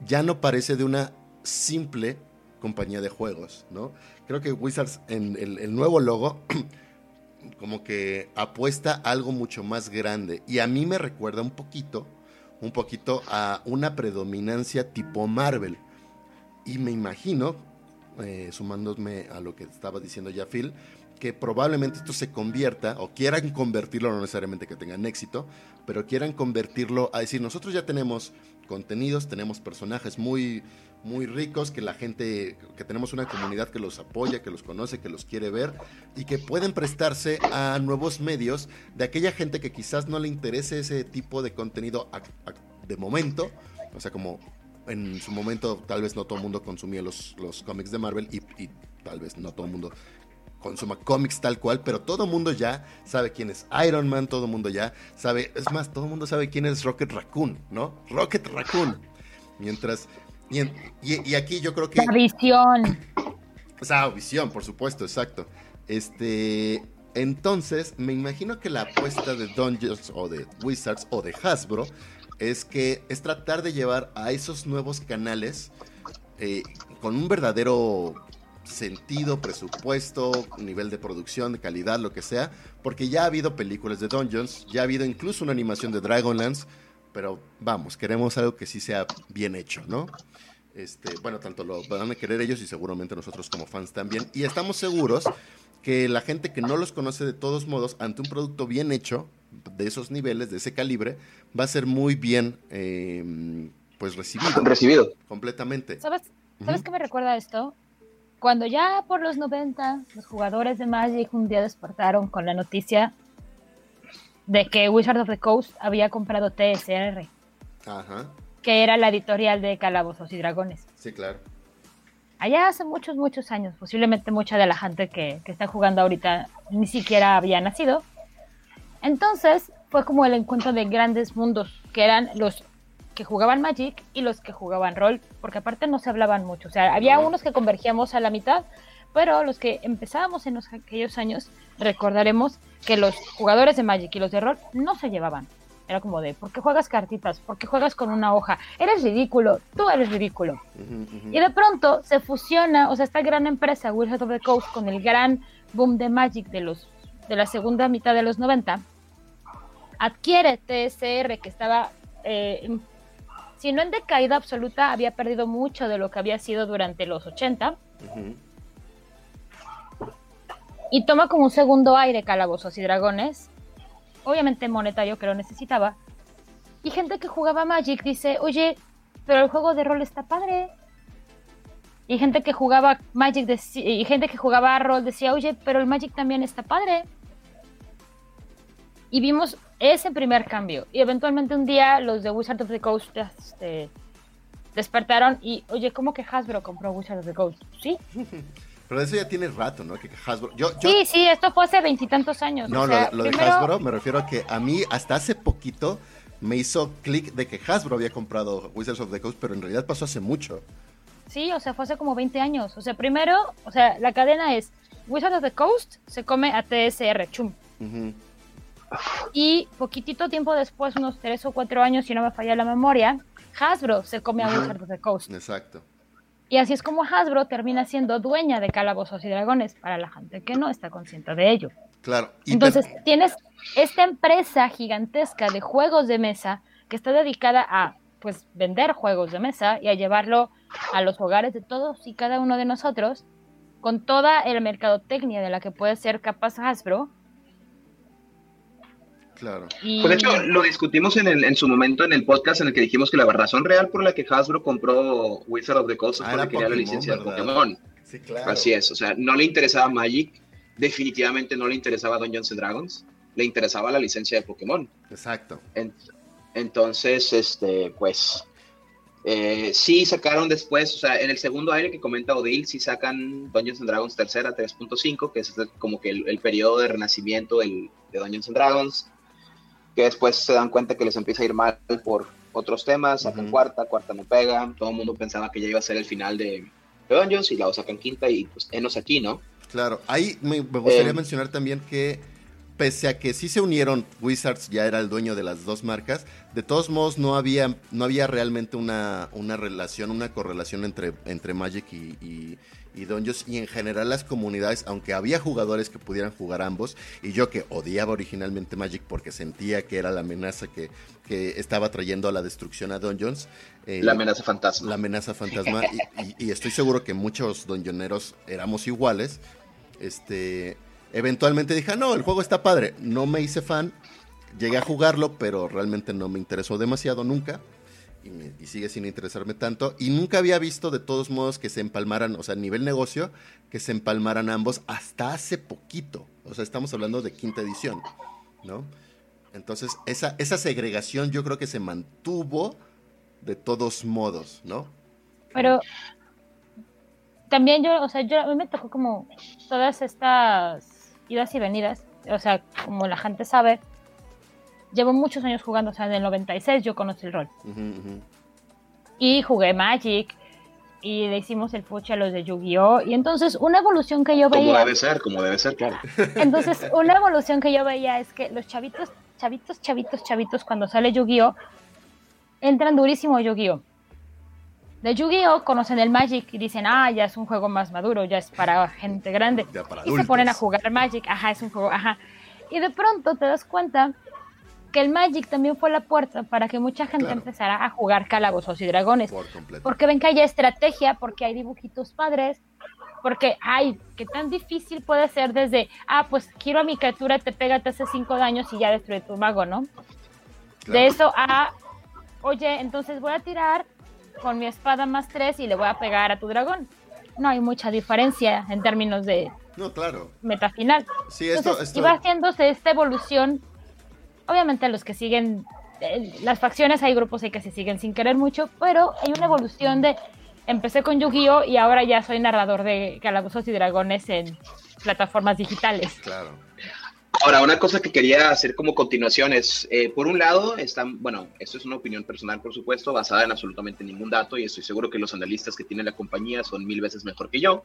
ya no parece de una simple compañía de juegos, ¿no? Creo que Wizards en el, nuevo logo como que apuesta algo mucho más grande y a mí me recuerda un poquito, un poquito a una predominancia tipo Marvel. Y me imagino, eh, sumándome a lo que estaba diciendo ya Phil, que probablemente esto se convierta, o quieran convertirlo, no necesariamente que tengan éxito, pero quieran convertirlo a decir, nosotros ya tenemos contenidos, tenemos personajes muy, muy ricos, que la gente, que tenemos una comunidad que los apoya, que los conoce, que los quiere ver, y que pueden prestarse a nuevos medios de aquella gente que quizás no le interese ese tipo de contenido de momento, o sea, como en su momento tal vez no todo el mundo consumía los, los cómics de Marvel y, tal vez no todo el mundo consuma cómics tal cual, pero todo mundo ya sabe quién es Iron Man, todo mundo ya sabe, es más, todo mundo sabe quién es Rocket Raccoon, ¿no? Rocket Raccoon. Mientras, y, y, aquí yo creo que... La visión. Esa visión, por supuesto, exacto. Este, entonces, me imagino que la apuesta de Dungeons o de Wizards o de Hasbro es que es tratar de llevar a esos nuevos canales eh, con un verdadero sentido, presupuesto, nivel de producción, de calidad, lo que sea, porque ya ha habido películas de Dungeons, ya ha habido incluso una animación de Dragonlance, pero vamos, queremos algo que sí sea bien hecho, ¿no? Este, bueno, tanto lo van a querer ellos y seguramente nosotros como fans también. Y estamos seguros que la gente que no los conoce de todos modos, ante un producto bien hecho, de esos niveles, de ese calibre, va a ser muy bien eh, pues recibido. Recibido. Completamente. ¿Sabes, ¿sabes qué me recuerda esto? Cuando ya por los 90 los jugadores de Magic un día despertaron con la noticia de que Wizard of the Coast había comprado TSR. Ajá. Que era la editorial de Calabozos y Dragones. Sí, claro. Allá hace muchos, muchos años. Posiblemente mucha de la gente que, que está jugando ahorita ni siquiera había nacido. Entonces fue como el encuentro de grandes mundos, que eran los que jugaban Magic y los que jugaban rol, porque aparte no se hablaban mucho. O sea, había unos que convergíamos a la mitad, pero los que empezábamos en aquellos años, recordaremos que los jugadores de Magic y los de rol no se llevaban. Era como de, ¿por qué juegas cartitas? ¿Por qué juegas con una hoja? Eres ridículo, tú eres ridículo. Y de pronto se fusiona, o sea, esta gran empresa, Wizard of the Coast, con el gran boom de Magic de, los, de la segunda mitad de los 90, adquiere TSR, que estaba, eh, si no en decaída absoluta, había perdido mucho de lo que había sido durante los 80. Y toma como un segundo aire Calabozos y Dragones, obviamente monetario que lo necesitaba. Y gente que jugaba Magic dice, oye, pero el juego de rol está padre. Y gente que jugaba Magic y gente que jugaba rol decía, oye, pero el Magic también está padre. Y vimos ese primer cambio. Y eventualmente un día los de Wizard of the Coast este, despertaron y, oye, ¿cómo que Hasbro compró Wizard of the Coast? Sí. Pero eso ya tiene rato, ¿no? Que Hasbro. sí, sí, esto fue hace veintitantos años. No, lo, de Hasbro me refiero a que a mí hasta hace poquito me hizo clic de que Hasbro había comprado Wizards of the Coast, pero en realidad pasó hace mucho. Sí, o sea, fue hace como 20 años. O sea, primero, o sea, la cadena es Wizards of the Coast se come a TSR, chum. Y poquitito tiempo después, unos 3 o 4 años, si no me falla la memoria, Hasbro se come a Wizards of the Coast. Exacto. Y así es como Hasbro termina siendo dueña de Calabozos y Dragones para la gente que no está consciente de ello. Claro. Entonces, tienes esta empresa gigantesca de juegos de mesa que está dedicada a pues vender juegos de mesa y a llevarlo a los hogares de todos y cada uno de nosotros con toda el mercadotecnia de la que puede ser capaz Hasbro Claro. Pues de hecho, lo discutimos en, en su momento en el podcast en el que dijimos que la razón real por la que Hasbro compró Wizard of the Coast fue ah, porque quería la licencia de Pokémon. Sí, claro. Así es, o sea, no le interesaba Magic, definitivamente no le interesaba Dungeons and Dragons, le interesaba la licencia de Pokémon. Exacto. entonces, este, pues, eh, sí sacaron después, o sea, en el segundo aire que comenta Odile, sí sacan Dungeons and Dragons tercera 3.5, que es como que el, periodo de renacimiento del, de Dungeons and Dragons que después se dan cuenta que les empieza a ir mal por otros temas, sacan cuarta, cuarta no pega, todo el mundo pensaba que ya iba a ser el final de, de Dungeons y la sacan quinta y pues enos aquí, ¿no? Claro, ahí me, gustaría eh, mencionar también que pese a que sí se unieron, Wizards ya era el dueño de las dos marcas, de todos modos no había, no había realmente una, una relación, una correlación entre, entre Magic y, y Dungeons y en general las comunidades, aunque había jugadores que pudieran jugar ambos, y yo que odiaba originalmente Magic porque sentía que era la amenaza que, estaba trayendo a la destrucción a Dungeons. Eh, la amenaza fantasma. La amenaza fantasma, y, estoy seguro que muchos dungeoneros éramos iguales. Este, eventualmente dije, ah, no, el juego está padre, no me hice fan, llegué a jugarlo, pero realmente no me interesó demasiado nunca y, sigue sin interesarme tanto. Y nunca había visto de todos modos que se empalmaran, o sea, a nivel negocio, que se empalmaran ambos hasta hace poquito. O sea, estamos hablando de quinta edición, ¿no? Entonces, esa, esa segregación yo creo que se mantuvo de todos modos, ¿no? Pero también yo, o sea, yo a mí me tocó como todas estas idas y venidas, o sea, como la gente sabe, llevo muchos años jugando, o sea, en el 96 yo conocí el rol. Y jugué Magic y le hicimos el fuchi a los de Yu-Gi-Oh! Y entonces una evolución que yo veía... Como debe ser, como debe ser, claro. Entonces una evolución que yo veía es que los chavitos, chavitos, chavitos, chavitos, cuando sale Yu-Gi-Oh! entran durísimo a Yu-Gi-Oh! De Yu-Gi-Oh! conocen el Magic y dicen, ah, ya es un juego más maduro, ya es para gente grande. y se ponen a jugar Magic, ajá, es un juego, ajá. Y de pronto te das cuenta porque el Magic también fue la puerta para que mucha gente empezara a jugar calabozos y dragones. porque ven que hay estrategia, porque hay dibujitos padres, porque, ay, qué tan difícil puede ser desde, ah, pues quiero a mi criatura, te pega, te hace cinco daños y ya destruye tu mago, ¿no? De eso a, oye, entonces voy a tirar con mi espada más tres y le voy a pegar a tu dragón. No hay mucha diferencia en términos de no, claro. meta final. Sí, esto, Y va haciéndose esta evolución. Obviamente los que siguen eh, las facciones, hay grupos ahí que se siguen sin querer mucho, pero hay una evolución de empecé con Yu-Gi-Oh y ahora ya soy narrador de Calabozos y Dragones en plataformas digitales. Claro. Ahora, una cosa que quería hacer como continuación es, eh, por un lado, están, bueno, esto es una opinión personal, por supuesto, basada en absolutamente ningún dato y estoy seguro que los analistas que tiene la compañía son mil veces mejor que yo,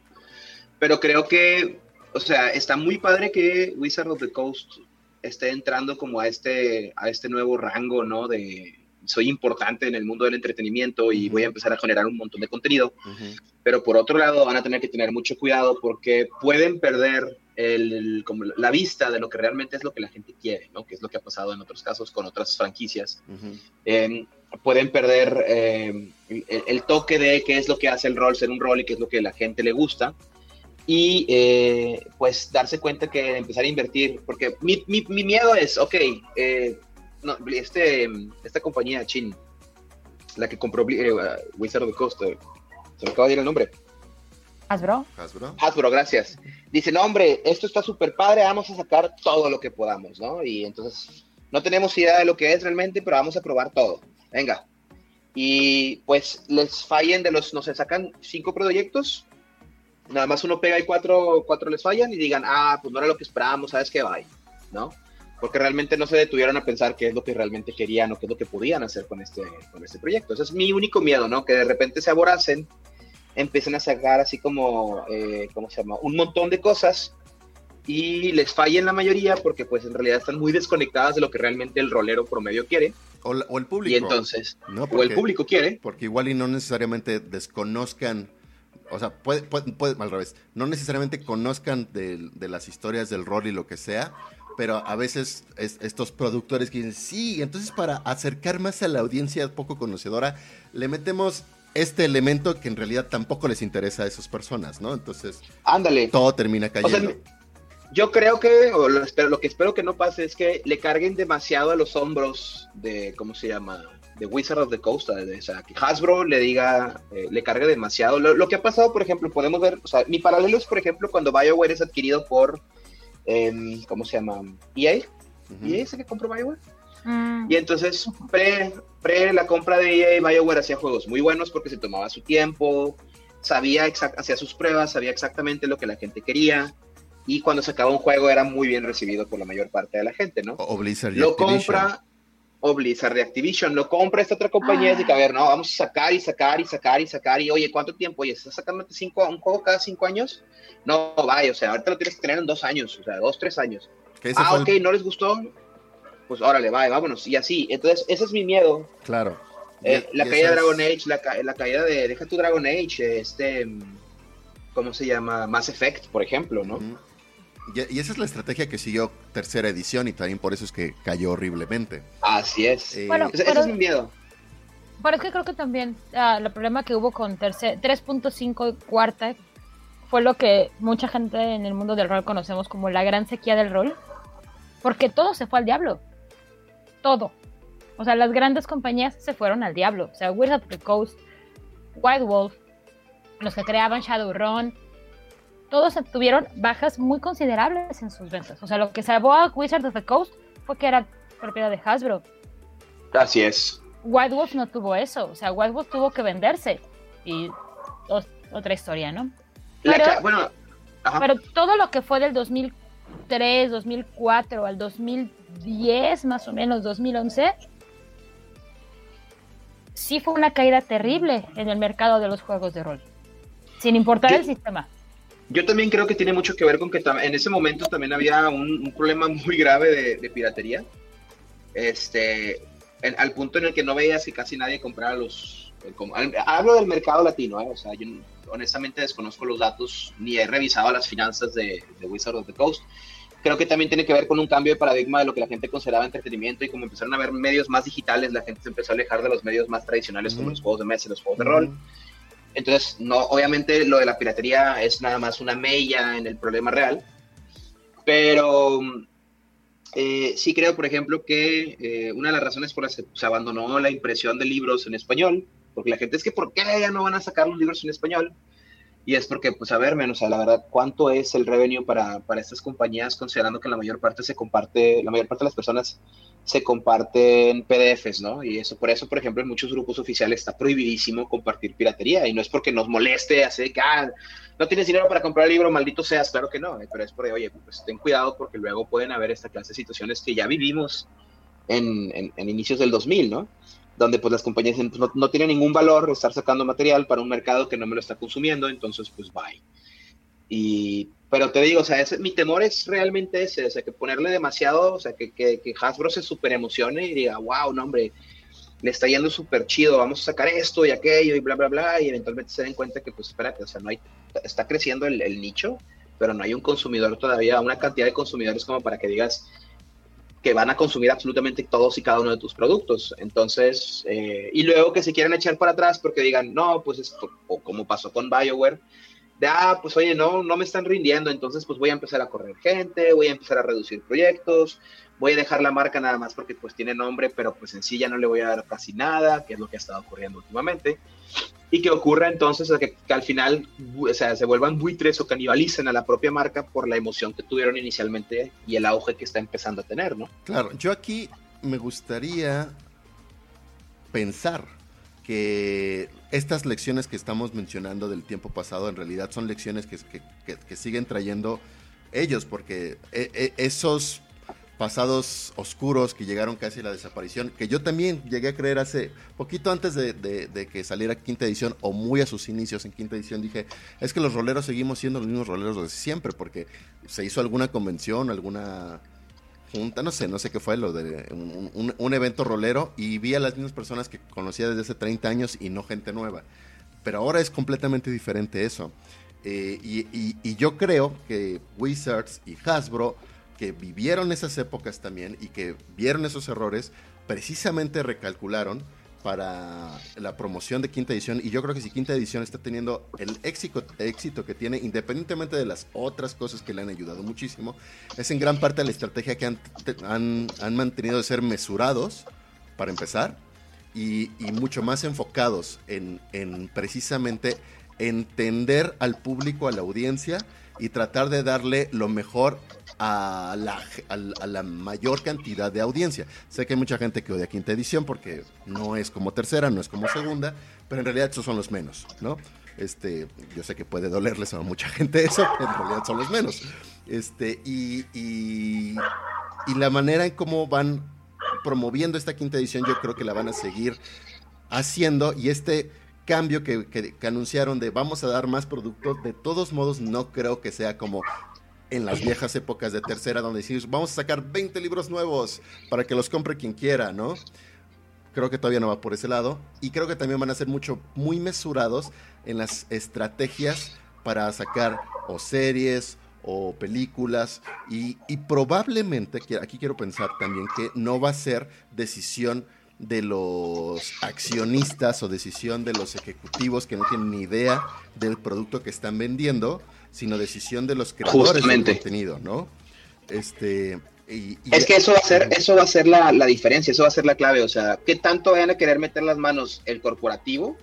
pero creo que, o sea, está muy padre que Wizard of the Coast esté entrando como a este, a este nuevo rango, ¿no? De, soy importante en el mundo del entretenimiento y voy a empezar a generar un montón de contenido. Pero por otro lado, van a tener que tener mucho cuidado porque pueden perder el, como la vista de lo que realmente es lo que la gente quiere, ¿no? que es lo que ha pasado en otros casos con otras franquicias. Em, pueden perder em, el, toque de qué es lo que hace el rol ser un rol y qué es lo que la gente le gusta. Y eh, pues darse cuenta que empezar a invertir, porque mi, mi, mi miedo es, ok, eh, no, este, esta compañía Chin, la que compró eh, Wizard of the Coast, se me acaba de ir el nombre. Hasbro. Hasbro. Hasbro, gracias. Dice, no, hombre, esto está súper padre, vamos a sacar todo lo que podamos, ¿no? Y entonces, no tenemos idea de lo que es realmente, pero vamos a probar todo. Venga. Y pues les fallen de los, no sé, sacan cinco proyectos, nada más uno pega y cuatro, cuatro les fallan y digan, ah, pues no era lo que esperábamos, ¿sabes qué? Bye, ¿no? porque realmente no se detuvieron a pensar qué es lo que realmente querían o qué es lo que podían hacer con este, con este proyecto. Ese es mi único miedo, ¿no? Que de repente se aboracen, empiecen a sacar así como, eh, ¿cómo se llama? Un montón de cosas y les fallen la mayoría porque pues en realidad están muy desconectadas de lo que realmente el rolero promedio quiere. O, el público. Y entonces, o el público quiere. Porque igual y no necesariamente desconozcan o sea, puede, puede, al revés, no necesariamente conozcan de, de, las historias del rol y lo que sea, pero a veces estos productores que dicen, sí, entonces para acercar más a la audiencia poco conocedora, le metemos este elemento que en realidad tampoco les interesa a esas personas, ¿no? Entonces, ándale. Todo termina cayendo. yo creo que, o lo, espero, lo que espero que no pase es que le carguen demasiado a los hombros de, ¿cómo se llama? De Wizard of the Coast, o sea, que Hasbro le diga, eh, le cargue demasiado. Lo, lo, que ha pasado, por ejemplo, podemos ver, o sea, mi paralelo es, por ejemplo, cuando BioWare es adquirido por ¿cómo se llama? EA. EA es el que compró BioWare. Mm. Y entonces, pre, pre la compra de EA, BioWare hacía juegos muy buenos porque se tomaba su tiempo, sabía hacía sus pruebas, sabía exactamente lo que la gente quería. Y cuando sacaba un juego era muy bien recibido por la mayor parte de la gente, ¿no? O Blizzard Lo compra, o Blizzard de Activision, lo compra esta otra compañía y dice, a ver, no, vamos a sacar y sacar y sacar y sacar. Y oye, ¿cuánto tiempo? Oye, ¿estás sacando cinco, un juego cada cinco años? No, vaya, o sea, ahorita lo tienes que tener en dos años, o sea, dos, tres años. Ah, ok, ¿no les gustó? Pues órale, vaya, vámonos. Y así, entonces, ese es mi miedo. Claro. Eh, la caída de Dragon Age, la, la, caída de, deja tu Dragon Age, este, ¿cómo se llama? Mass Effect, por ejemplo, ¿no? y, esa es la estrategia que siguió tercera edición y también por eso es que cayó horriblemente. Así es. Eh, bueno, ese, es mi miedo. Pero es que creo que también uh, el problema que hubo con 3.5 cuarta fue lo que mucha gente en el mundo del rol conocemos como la gran sequía del rol. Porque todo se fue al diablo. Todo. O sea, las grandes compañías se fueron al diablo. O sea, Wizard of the Coast, White Wolf, los que creaban Shadowrun, todos tuvieron bajas muy considerables en sus ventas. O sea, lo que salvó a Wizard of the Coast fue que era propiedad de Hasbro. Así es. White Wolf no tuvo eso. O sea, White Wolf tuvo que venderse. Y otra historia, ¿no? Pero, bueno, pero todo lo que fue del 2003, 2004 al 2010, más o menos 2011, sí fue una caída terrible en el mercado de los juegos de rol. Sin importar el sistema. Yo también creo que tiene mucho que ver con que en ese momento también había un, problema muy grave de, piratería. Este, al punto en el que no veías que casi nadie comprara los. hablo del mercado latino, ¿eh? o sea, yo honestamente desconozco los datos ni he revisado las finanzas de, Wizard of the Coast, creo que también tiene que ver con un cambio de paradigma de lo que la gente consideraba entretenimiento y como empezaron a ver medios más digitales, la gente se empezó a alejar de los medios más tradicionales como los juegos de mesa y los juegos de rol. Entonces, no, obviamente lo de la piratería es nada más una mella en el problema real, pero eh, sí creo, por ejemplo, que eh, una de las razones por las que se abandonó la impresión de libros en español, porque la gente es que, ¿por qué ya no van a sacar los libros en español? Y es porque, pues, a ver, menos, a la verdad, ¿cuánto es el revenue para, para estas compañías, considerando que la mayor parte se comparte, la mayor parte de las personas se comparten PDFs, ¿no? Y eso, por eso, por ejemplo, en muchos grupos oficiales está prohibidísimo compartir piratería, y no es porque nos moleste, así que, ah, no tienes dinero para comprar el libro, maldito seas, claro que no, pero es porque, oye, pues ten cuidado porque luego pueden haber esta clase de situaciones que ya vivimos en, en, en inicios del 2000, ¿no? Donde pues las compañías pues, no, no, tiene ningún valor estar sacando material para un mercado que no me lo está consumiendo, entonces pues bye. Y, pero te digo, o sea, ese, mi temor es realmente ese, que ponerle demasiado, o sea, que, que, que Hasbro se super emocione y diga, wow, no hombre, le está yendo súper chido, vamos a sacar esto y aquello y bla, bla, bla, y eventualmente se den cuenta que pues espérate, o sea, no hay, está creciendo el nicho, pero no hay un consumidor todavía, una cantidad de consumidores como para que digas, que van a consumir absolutamente todos y cada uno de tus productos. Entonces, eh, y luego que se quieran echar para atrás porque digan, no, pues esto, o como pasó con BioWare, de, ah, pues oye, no, no me están rindiendo, entonces pues voy a empezar a correr gente, voy a empezar a reducir proyectos, voy a dejar la marca nada más porque pues tiene nombre, pero pues en sí ya no le voy a dar casi nada, que es lo que ha estado ocurriendo últimamente y que ocurra entonces que, que, al final o sea, se vuelvan buitres o canibalicen a la propia marca por la emoción que tuvieron inicialmente y el auge que está empezando a tener, ¿no? Claro, yo aquí me gustaría pensar que estas lecciones que estamos mencionando del tiempo pasado en realidad son lecciones que, que, siguen trayendo ellos, porque e, e, esos pasados oscuros que llegaron casi a la desaparición, que yo también llegué a creer hace poquito antes de, que saliera quinta edición o muy a sus inicios en quinta edición, dije, es que los roleros seguimos siendo los mismos roleros de siempre, porque se hizo alguna convención, alguna junta, no sé, no sé qué fue lo de un, evento rolero y vi a las mismas personas que conocía desde hace 30 años y no gente nueva. Pero ahora es completamente diferente eso. Eh, y yo creo que Wizards y Hasbro que vivieron esas épocas también y que vieron esos errores, precisamente recalcularon para la promoción de quinta edición. Y yo creo que si quinta edición está teniendo el éxito, éxito que tiene, independientemente de las otras cosas que le han ayudado muchísimo, es en gran parte la estrategia que han, han, han mantenido de ser mesurados, para empezar, y, y mucho más enfocados en, en precisamente entender al público, a la audiencia, y tratar de darle lo mejor a la, a, la, mayor cantidad de audiencia. Sé que hay mucha gente que odia quinta edición porque no es como tercera, no es como segunda, pero en realidad esos son los menos, ¿no? Este, yo sé que puede dolerles a mucha gente eso, pero en realidad son los menos. Este, y, y, la manera en cómo van promoviendo esta quinta edición, yo creo que la van a seguir haciendo. Y este cambio que, anunciaron de vamos a dar más productos, de todos modos no creo que sea como en las viejas épocas de tercera, donde decimos vamos a sacar 20 libros nuevos para que los compre quien quiera, ¿no? Creo que todavía no va por ese lado. Y creo que también van a ser mucho, muy mesurados en las estrategias para sacar o series o películas. Y, y probablemente, aquí quiero pensar también que no va a ser decisión de los accionistas o decisión de los ejecutivos que no tienen ni idea del producto que están vendiendo, sino decisión de los creadores Justamente. del contenido, ¿no? Este, y, y es que eso va a ser, eso va a ser la, la, diferencia, eso va a ser la clave. O sea, ¿qué tanto vayan a querer meter las manos el corporativo?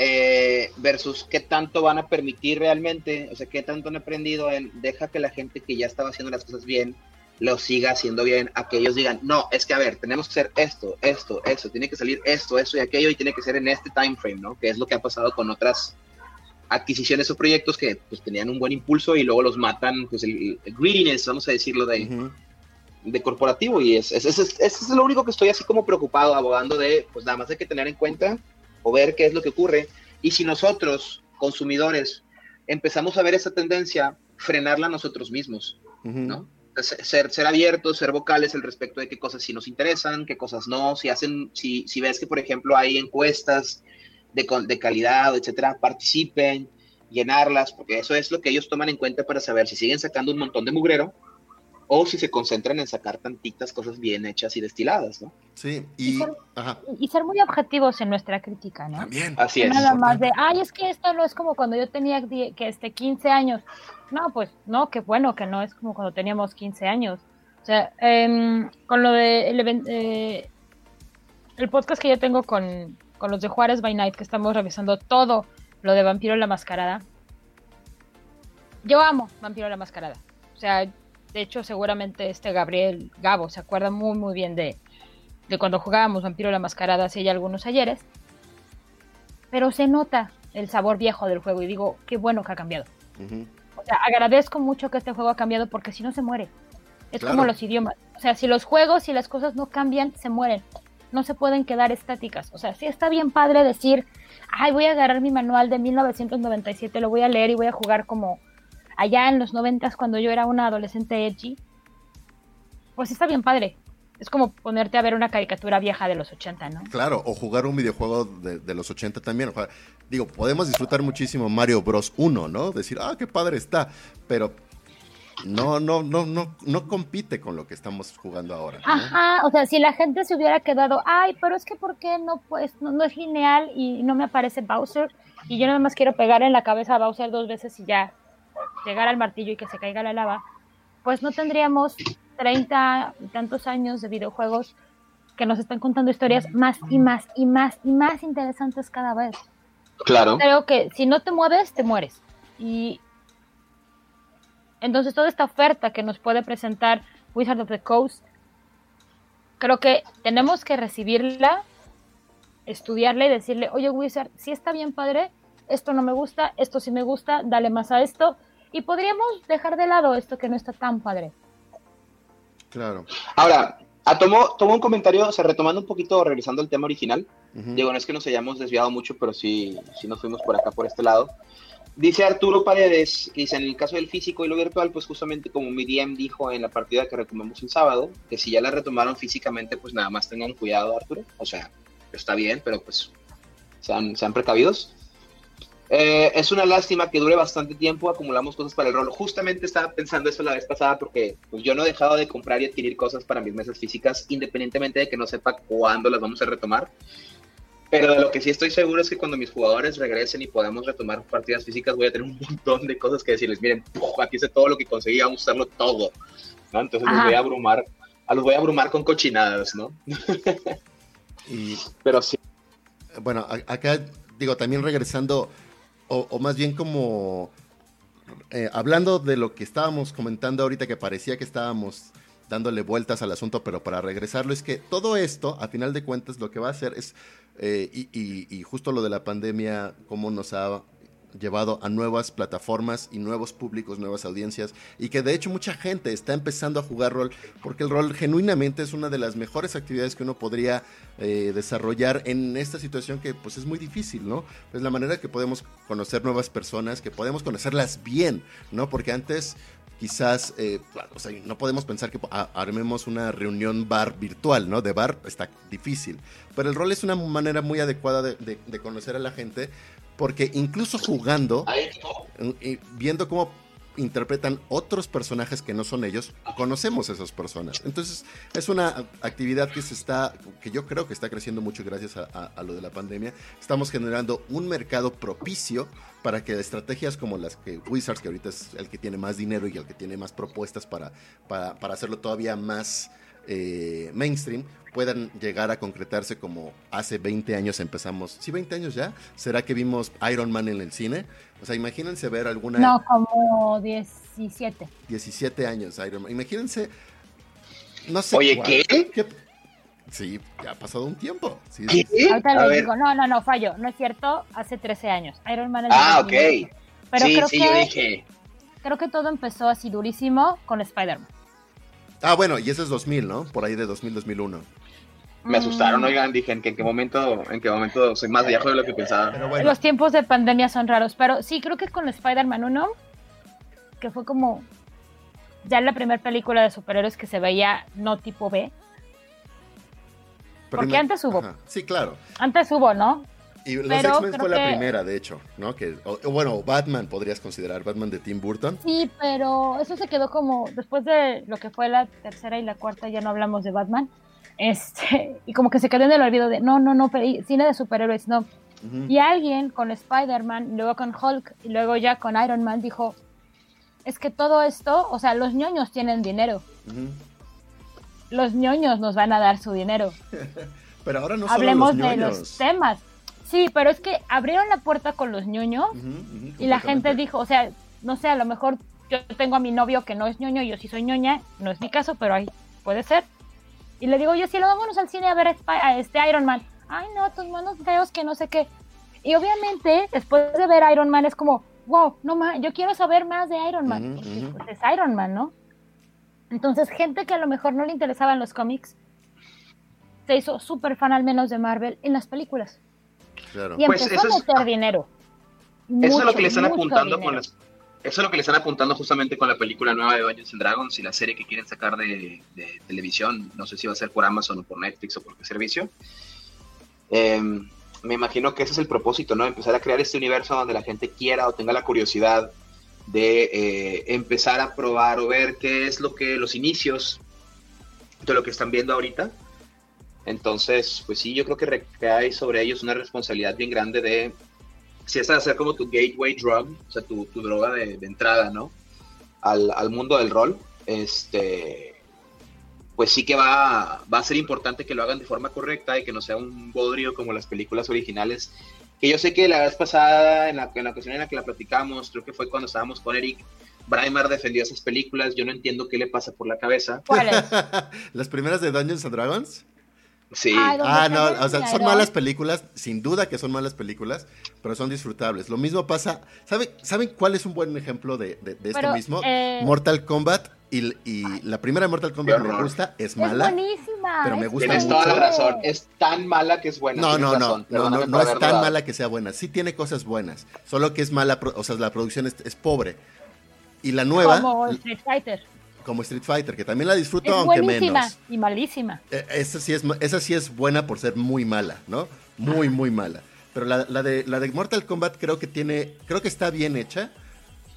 Eh, versus qué tanto van a permitir realmente, o sea, qué tanto han aprendido en deja que la gente que ya estaba haciendo las cosas bien lo siga haciendo bien, a que ellos digan, no, es que a ver, tenemos que hacer esto, esto, esto, tiene que salir esto, esto y aquello, y tiene que ser en este time frame, ¿no? Que es lo que ha pasado con otras adquisiciones o proyectos que pues tenían un buen impulso y luego los matan, pues el, el greediness, vamos a decirlo, de, uh -huh. de corporativo, y es, es, es, es, es lo único que estoy así como preocupado, abogando de, pues nada más hay que tener en cuenta o ver qué es lo que ocurre, y si nosotros, consumidores, empezamos a ver esa tendencia, frenarla nosotros mismos, uh -huh. ¿no? ser, ser abiertos, ser vocales al respecto de qué cosas sí nos interesan, qué cosas no, si hacen, si, si ves que por ejemplo hay encuestas de, de calidad, etcétera, participen, llenarlas, porque eso es lo que ellos toman en cuenta para saber si siguen sacando un montón de mugrero o si se concentran en sacar tantitas cosas bien hechas y destiladas, ¿no? Sí, Y y, ser, ajá, y ser muy objetivos en nuestra crítica, ¿no? también. Así es. Nada más de, ay, es que esto no es como cuando yo tenía die- que este 15 años. No, pues no, qué bueno que no es como cuando teníamos 15 años. O sea, em, con lo de el, eh, el podcast que yo tengo con, con los de Juárez by Night, que estamos revisando todo lo de Vampiro la Mascarada. Yo amo Vampiro la Mascarada. O sea, de hecho, seguramente este Gabriel Gabo se acuerda muy, muy bien de, de cuando jugábamos Vampiro la Mascarada hace ya algunos ayeres pero se nota el sabor viejo del juego y digo, qué bueno que ha cambiado. O sea, agradezco mucho que este juego ha cambiado porque si no se muere. Es Claro. como los idiomas. O sea, si los juegos y las cosas no cambian, se mueren. No se pueden quedar estáticas. O sea, sí está bien padre decir, ay, voy a agarrar mi manual de 1997, lo voy a leer y voy a jugar como allá en los noventas cuando yo era una adolescente edgy. Pues está bien padre. Es como ponerte a ver una caricatura vieja de los 80, ¿no? Claro, o jugar un videojuego de, los 80 también. digo, podemos disfrutar muchísimo Mario Bros 1, ¿no? Decir, ah, qué padre está, pero no, no, no, no, no compite con lo que estamos jugando ahora. ¿no? Ajá, o sea, si la gente se hubiera quedado, ay, pero es que ¿por qué no, pues, no, no es lineal y no me aparece Bowser? Y yo nada más quiero pegar en la cabeza a Bowser dos veces y ya llegar al martillo y que se caiga la lava, pues no tendríamos 30 y tantos años de videojuegos que nos están contando historias más y más y más y más interesantes cada vez. Claro. Creo que si no te mueves, te mueres. Y entonces toda esta oferta que nos puede presentar Wizard of the Coast, creo que tenemos que recibirla, estudiarla y decirle, oye Wizard, si está bien padre, esto no me gusta, esto sí me gusta, dale más a esto. Y podríamos dejar de lado esto que no está tan padre. Claro. Ahora, a tomó, tomó un comentario, o sea, retomando un poquito, regresando al tema original. Ujú. Digo, no es que nos hayamos desviado mucho, pero sí, sí nos fuimos por acá, por este lado. Dice Arturo Paredes, que dice, en el caso del físico y lo virtual, pues justamente como mi DM dijo en la partida que retomamos el sábado, que si ya la retomaron físicamente, pues nada más tengan cuidado, Arturo. O sea, está bien, pero pues sean, sean precavidos. Eh, es una lástima que dure bastante tiempo, acumulamos cosas para el rol. Justamente estaba pensando eso la vez pasada porque pues, yo no he dejado de comprar y adquirir cosas para mis mesas físicas, independientemente de que no sepa cuándo las vamos a retomar. Pero de lo que sí estoy seguro es que cuando mis jugadores regresen y podamos retomar partidas físicas, voy a tener un montón de cosas que decirles. Miren, ¡puf! aquí hice todo lo que conseguí, vamos a usarlo todo. ¿no? Entonces los voy a abrumar, a los voy a abrumar con cochinadas, ¿no? Y Pero sí. bueno, acá digo, también regresando, o, o más bien como eh, hablando de lo que estábamos comentando ahorita, que parecía que estábamos dándole vueltas al asunto, pero para regresarlo, es que todo esto, a final de cuentas, lo que va a hacer es, eh, y, y- y justo lo de la pandemia, cómo nos ha llevado a nuevas plataformas y nuevos públicos, nuevas audiencias, y que de hecho mucha gente está empezando a jugar rol, porque el rol genuinamente es una de las mejores actividades que uno podría eh, desarrollar en esta situación que pues es muy difícil, ¿no? Es la manera que podemos conocer nuevas personas, que podemos conocerlas bien, ¿no? Porque antes quizás, eh, o sea, no podemos pensar que a- armemos una reunión bar virtual, ¿no? De bar está difícil, pero el rol es una manera muy adecuada de, de- de conocer a la gente, porque incluso jugando, eh, viendo cómo interpretan otros personajes que no son ellos, conocemos a esas personas. Entonces, es una actividad que se está, que yo creo que está creciendo mucho gracias a, a- a lo de la pandemia. Estamos generando un mercado propicio para que estrategias como las que Wizards, que ahorita es el que tiene más dinero y el que tiene más propuestas para, para, para hacerlo todavía más eh, mainstream, puedan llegar a concretarse como hace 20 años empezamos. ¿Sí, 20 años ya? ¿Será que vimos Iron Man en el cine? O sea, imagínense ver alguna... No, como 17. 17 años Iron Man. Imagínense, no sé. Oye, ¿qué? Sí, ya ha pasado un tiempo. Sí, ¿Qué? Ahorita A les ver. digo, no, no, no, fallo, no es cierto, hace 13 años. Iron Man es Ah, de 2008. ok. Pero sí, creo sí, que yo dije. creo que todo empezó así durísimo con Spider-Man. Ah, bueno, y ese es 2000, ¿no? Por ahí de 2000, 2001. Me asustaron, oigan, dije, ¿en qué, en qué momento, en qué momento soy más viejo de lo que pensaba? Pero bueno, Los tiempos de pandemia son raros, pero sí, creo que con Spider-Man 1, que fue como ya la primera película de superhéroes que se veía no tipo B. pero porque antes hubo. Ajá, Sí, claro. Antes hubo, ¿no? Y los Pero X-Men fue la que- primera, de hecho, ¿no? Que, o- bueno, Batman podrías considerar, Batman de Tim Burton. Sí, pero eso se quedó como después de lo que fue la tercera y la cuarta, ya no hablamos de Batman. Este, y como que se quedó en el olvido de no, no, no, pe- cine de superhéroes, no. Y alguien con Spider-Man, luego con Hulk y luego ya con Iron Man dijo, es que todo esto, o sea, los ñoños tienen dinero, los ñoños nos van a dar su dinero. Pero ahora no solo Hablemos de los temas. Sí, pero es que abrieron la puerta con los ñoños y la gente dijo, o sea, no sé, a lo mejor yo tengo a mi novio que no es ñoño, yo sí soy ñoña, no es mi caso, pero ahí puede ser. Y le digo, yo sí, lo vámonos al cine a ver a este Iron Man. Ay, no, tus manos feos que no sé qué. Y obviamente, después de ver Iron Man, es como, wow, no más, yo quiero saber más de Iron Man. Pues, es Iron Man, ¿no? Entonces, gente que a lo mejor no le interesaban los cómics, se hizo súper fan al menos de Marvel en las películas. Claro. Y Pues empezó eso a es- meter dinero. Eso es lo que le están apuntando dinero. con las. Eso es lo que le están apuntando justamente con la película nueva de Dungeons and Dragons y la serie que quieren sacar de, de televisión. No sé si va a ser por Amazon o por Netflix o por qué servicio. Eh, me imagino que ese es el propósito, ¿no? Empezar a crear este universo donde la gente quiera o tenga la curiosidad de eh, empezar a probar o ver qué es lo que los inicios de lo que están viendo ahorita. Entonces, pues sí, yo creo que recae sobre ellos una responsabilidad bien grande de si es hacer como tu gateway drug, o sea, tu, tu droga de, de entrada, ¿no? Al, al mundo del rol, este, pues sí que va, va a ser importante que lo hagan de forma correcta y que no sea un bodrio como las películas originales. Que yo sé que la vez pasada, en la, en la ocasión en la que la platicamos, creo que fue cuando estábamos con Eric, Braimar defendió esas películas, yo no entiendo qué le pasa por la cabeza. ¿Cuál es? Las primeras de Dungeons and Dragons. Sí, Ah, no, o sea, son malas películas, sin duda que son malas películas, pero son disfrutables. Lo mismo pasa, ¿saben, ¿saben cuál es un buen ejemplo de, de- de esto Pero, mismo? eh, Mortal Kombat, y, y la primera de Mortal Kombat Qué me gusta, es Es mala. buenísima. pero me es gusta tienes mucho. toda la razón. Es tan mala que es buena. No, no, no, razón, no, es tan mala que sea buena. Sí tiene cosas buenas, solo que es mala, pro- o sea, la producción es, es pobre. Y la nueva, Como Street Fighter. Como Street Fighter, que también la disfruto, Es aunque buenísima menos. y malísima. Eh, Esa sí, es, esa sí es buena por ser muy mala, ¿no? Muy, muy mala. Pero la, la de, la de Mortal Kombat creo que tiene, creo que está bien hecha.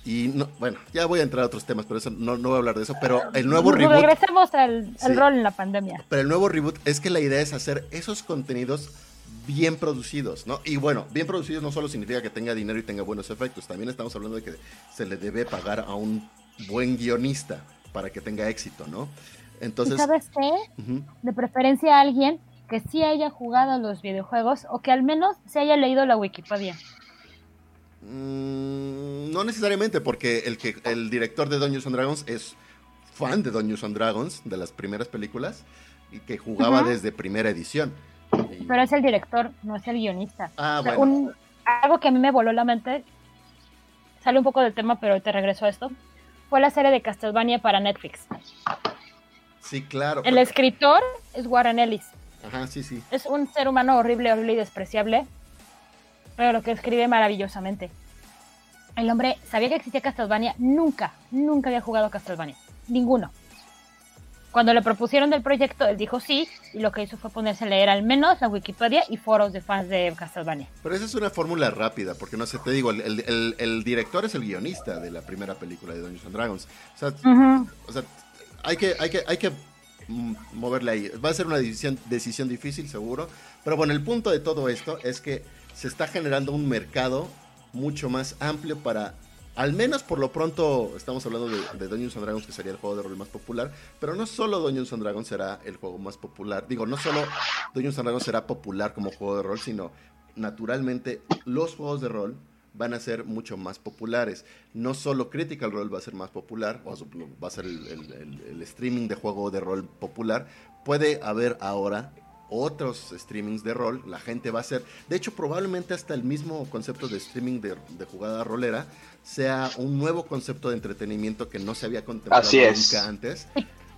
Y no, bueno, ya voy a entrar a otros temas, pero eso no, no voy a hablar de eso. Pero el nuevo reboot, Regresemos al, al Sí. rol en la pandemia. pero el nuevo reboot es que la idea es hacer esos contenidos bien producidos, ¿no? Y bueno, bien producidos no solo significa que tenga dinero y tenga buenos efectos, también estamos hablando de que se le debe pagar a un buen guionista para que tenga éxito, ¿no? ¿Y Entonces, sabes qué? De preferencia a alguien que sí haya jugado los videojuegos o que al menos se haya leído la Wikipedia. Mm, no necesariamente, porque el, que, el director de Dungeons and Dragons es fan de Dungeons and Dragons, de las primeras películas, y que jugaba desde primera edición. Y- Pero es el director, no es el guionista. Ah, O sea, bueno. un- algo que a mí me voló la mente, sale un poco del tema, pero te regreso a esto, fue la serie de Castlevania para Netflix. Sí, claro. El escritor es Warren Ellis. Ajá, sí, sí. Es un ser humano horrible, horrible y despreciable, pero lo que escribe maravillosamente. El hombre sabía que existía Castlevania, nunca, nunca había jugado a Castlevania. Ninguno. Cuando le propusieron del proyecto, él dijo sí, y lo que hizo fue ponerse a leer al menos la Wikipedia y foros de fans de Castlevania. Pero esa es una fórmula rápida, porque no sé, te digo, el, el- el- el director es el guionista de la primera película de Dungeons and Dragons. O sea, Ujú. o sea, hay que, hay que, hay que mm, moverle ahí. Va a ser una decisión, decisión difícil, seguro. Pero bueno, el punto de todo esto es que se está generando un mercado mucho más amplio para, al menos por lo pronto, estamos hablando de, de Dungeons and Dragons, que sería el juego de rol más popular, pero no solo Dungeons and Dragons será el juego más popular. Digo, no solo Dungeons and Dragons será popular como juego de rol, sino naturalmente los juegos de rol van a ser mucho más populares. No solo Critical Role va a ser más popular, o va a ser el streaming de juego de rol popular. Puede haber ahora otros streamings de rol, la gente va a hacer, de hecho probablemente hasta el mismo concepto de streaming de, de jugada rolera sea un nuevo concepto de entretenimiento que no se había contemplado Así es. nunca antes.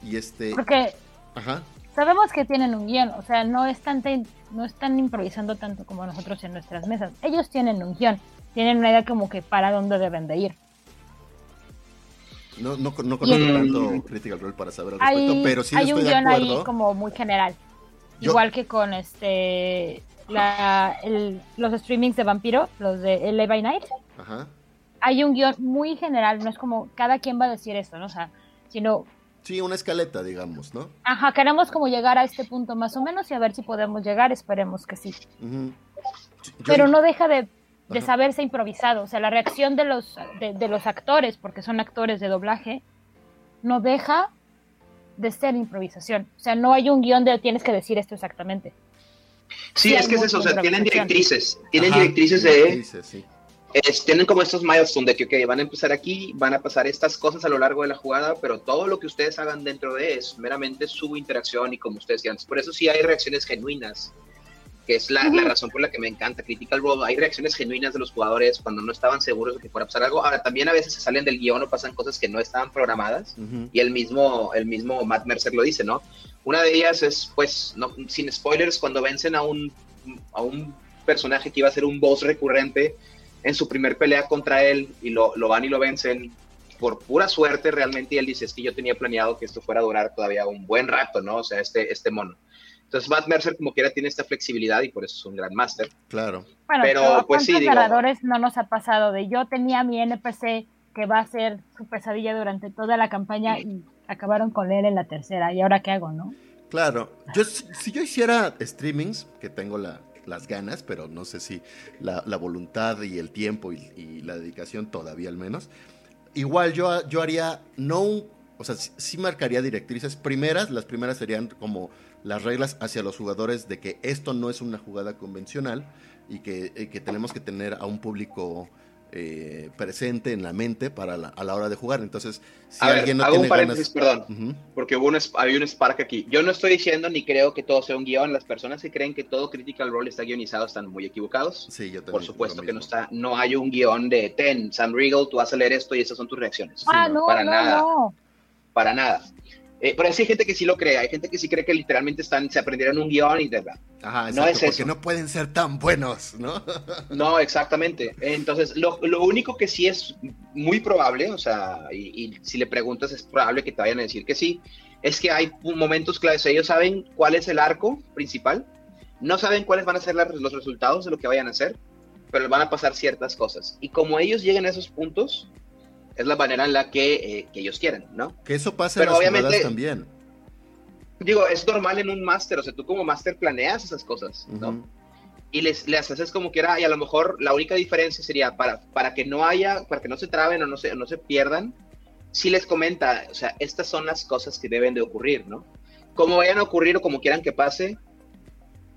Y este, Porque ajá, sabemos que tienen un guion, o sea, no están, no están improvisando tanto como nosotros en nuestras mesas. Ellos tienen un guion, tienen una idea como que para dónde deben de ir. no, no, no conozco tanto Critical Role para saber al respecto, Hay, pero sí hay estoy un de guion acuerdo. ahí como muy general. Yo- Igual que con este la, el- los streamings de Vampiro, los de LA by Night, Ajá. hay un guion muy general, no es como cada quien va a decir esto, ¿no? O sea, sino, Sí, una escaleta, digamos, ¿no? ajá, queremos como llegar a este punto más o menos y a ver si podemos llegar, esperemos que sí. Yo- Pero no deja de, de saberse improvisado, o sea, la reacción de los, de, de los actores, porque son actores de doblaje, no deja de ser improvisación. O sea, no hay un guion de tienes que decir esto exactamente. Sí, Sí, es que es eso, o sea, tienen directrices, tienen Ajá, directrices de, directrices, sí. es- tienen como estos milestones de que, ok, van a empezar aquí, van a pasar estas cosas a lo largo de la jugada, pero todo lo que ustedes hagan dentro de es meramente su interacción y como ustedes quieran. Por eso sí hay reacciones genuinas, que es la, razón por la que me encanta Critical Role. Hay reacciones genuinas de los jugadores cuando no estaban seguros de que fuera a pasar algo. Ahora, también a veces se salen del guion o pasan cosas que no estaban programadas. Y el mismo, el mismo Matt Mercer lo dice, ¿no? Una de ellas es, pues, no, sin spoilers, cuando vencen a un, a un personaje que iba a ser un boss recurrente en su primer pelea contra él y lo, lo van y lo vencen por pura suerte realmente y él dice, es que yo tenía planeado que esto fuera a durar todavía un buen rato, ¿no? O sea, este, este mono. Entonces Matt Mercer como quiera tiene esta flexibilidad y por eso es un gran máster. Claro. Bueno, Pero, pero, ¿a pues, sí, ¿cuántos digo- narradores no nos ha pasado de yo tenía mi NPC que va a ser su pesadilla durante toda la campaña y acabaron con él en la tercera? ¿Y ahora qué hago, no? Claro, yo, si si yo hiciera streamings, que tengo la- las ganas, pero no sé si la, la voluntad y el tiempo y, y la dedicación todavía al menos, igual yo, yo haría, no un, o sea, sí, sí marcaría directrices primeras, las primeras serían como las reglas hacia los jugadores de que esto no es una jugada convencional y que, eh, que tenemos que tener a un público eh, presente en la mente para la- a la hora de jugar. Entonces, si a ver, alguien no hago tiene un paréntesis, ganas... perdón. Porque hubo un, había un spark aquí. Yo no estoy diciendo ni creo que todo sea un guion. Las personas que creen que todo Critical Role está guionizado están muy equivocados. Sí, yo también Por supuesto que no está, no hay un guion de ten, Sam Riegel, tú vas a leer esto y esas son tus reacciones. ah, no, no, para no, nada. no. Para nada. Eh, pero sí hay gente que sí lo cree, hay gente que sí cree que literalmente están, se aprendieron un guion y verdad. Ajá, No es porque eso. no pueden ser tan buenos, ¿no? No, exactamente. Entonces, lo, lo único que sí es muy probable, o sea, y, y si le preguntas es probable que te vayan a decir que sí, es que hay momentos claves. Ellos saben cuál es el arco principal, no saben cuáles van a ser la- los resultados de lo que vayan a hacer, pero van a pasar ciertas cosas. Y como ellos lleguen a esos puntos, es la manera en la que, eh, que ellos quieren, ¿no? Que eso pasa Pero en las obviamente- también. Digo, es normal en un máster, o sea, tú como máster planeas esas cosas, ¿no? Y les, les haces como quiera y a lo mejor la única diferencia sería para, para que no haya, para que no se traben o no se, no se pierdan, si les comenta, o sea, estas son las cosas que deben de ocurrir, ¿no? Como vayan a ocurrir o como quieran que pase,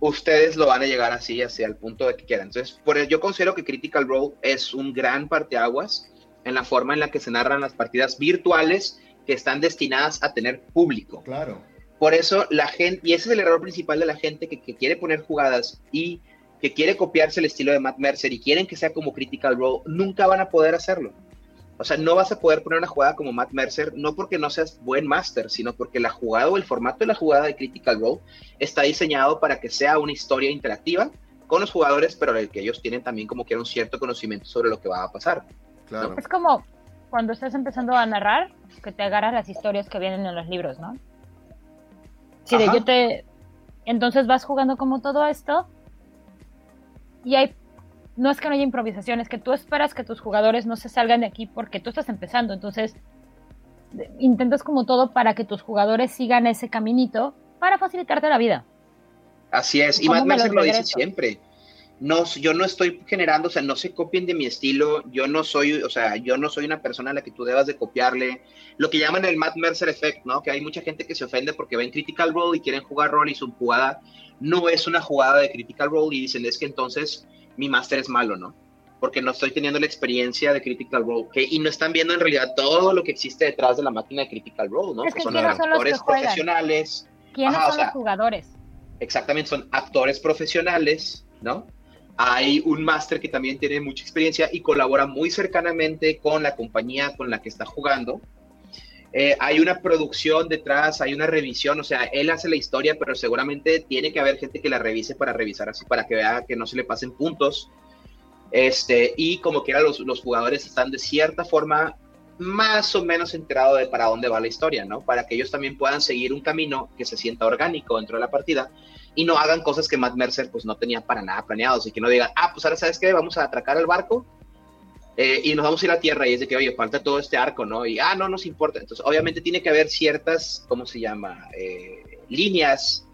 ustedes lo van a llegar así hacia el punto de que quieran. Entonces, por eso yo considero que Critical Role es un gran parteaguas en la forma en la que se narran las partidas virtuales que están destinadas a tener público. Claro. Por eso la gente, y ese es el error principal de la gente que, que quiere poner jugadas y que quiere copiarse el estilo de Matt Mercer y quieren que sea como Critical Role, nunca van a poder hacerlo. O sea, no vas a poder poner una jugada como Matt Mercer, no porque no seas buen máster, sino porque la jugada o el formato de la jugada de Critical Role está diseñado para que sea una historia interactiva con los jugadores, pero el que ellos tienen también como que un cierto conocimiento sobre lo que va a pasar. Claro. Es como cuando estás empezando a narrar, que te agarras las historias que vienen en los libros, ¿no? Si de yo te... Entonces vas jugando como todo esto y hay... No es que no haya improvisación, es que tú esperas que tus jugadores no se salgan de aquí porque tú estás empezando. Entonces intentas como todo para que tus jugadores sigan ese caminito para facilitarte la vida. Así es, y ¿Cómo Matt me los Mercer lo dice siempre. No, yo no estoy generando, o sea, no se copien de mi estilo, yo no soy, o sea, yo no soy una persona a la que tú debas de copiarle. Lo que llaman el Matt Mercer Effect, ¿no? Que hay mucha gente que se ofende porque ven Critical Role y quieren jugar rol y su jugada no es una jugada de Critical Role y dicen, es que entonces mi máster es malo, ¿no? Porque no estoy teniendo la experiencia de Critical Role, y no están viendo en realidad todo lo que existe detrás de la máquina de Critical Role, ¿no? Es que son ¿quiénes son los que actores profesionales, ¿Quiénes Ajá, o son sea, los jugadores? exactamente, son actores profesionales, ¿no? Hay un máster que también tiene mucha experiencia y colabora muy cercanamente con la compañía con la que está jugando. Eh, hay una producción detrás, hay una revisión, o sea, él hace la historia, pero seguramente tiene que haber gente que la revise para revisar así, para que vea que no se le pasen puntos. Este, y como quiera, los, los jugadores están de cierta forma más o menos enterado de para dónde va la historia, ¿no? Para que ellos también puedan seguir un camino que se sienta orgánico dentro de la partida y no hagan cosas que Matt Mercer pues no tenía para nada planeados y que no digan, ah, pues ahora sabes qué, vamos a atracar el barco eh, y nos vamos a ir a tierra y es de que, oye, falta todo este arco, ¿no? Y, ah, no nos importa. Entonces, obviamente tiene que haber ciertas, ¿cómo se llama? Eh, líneas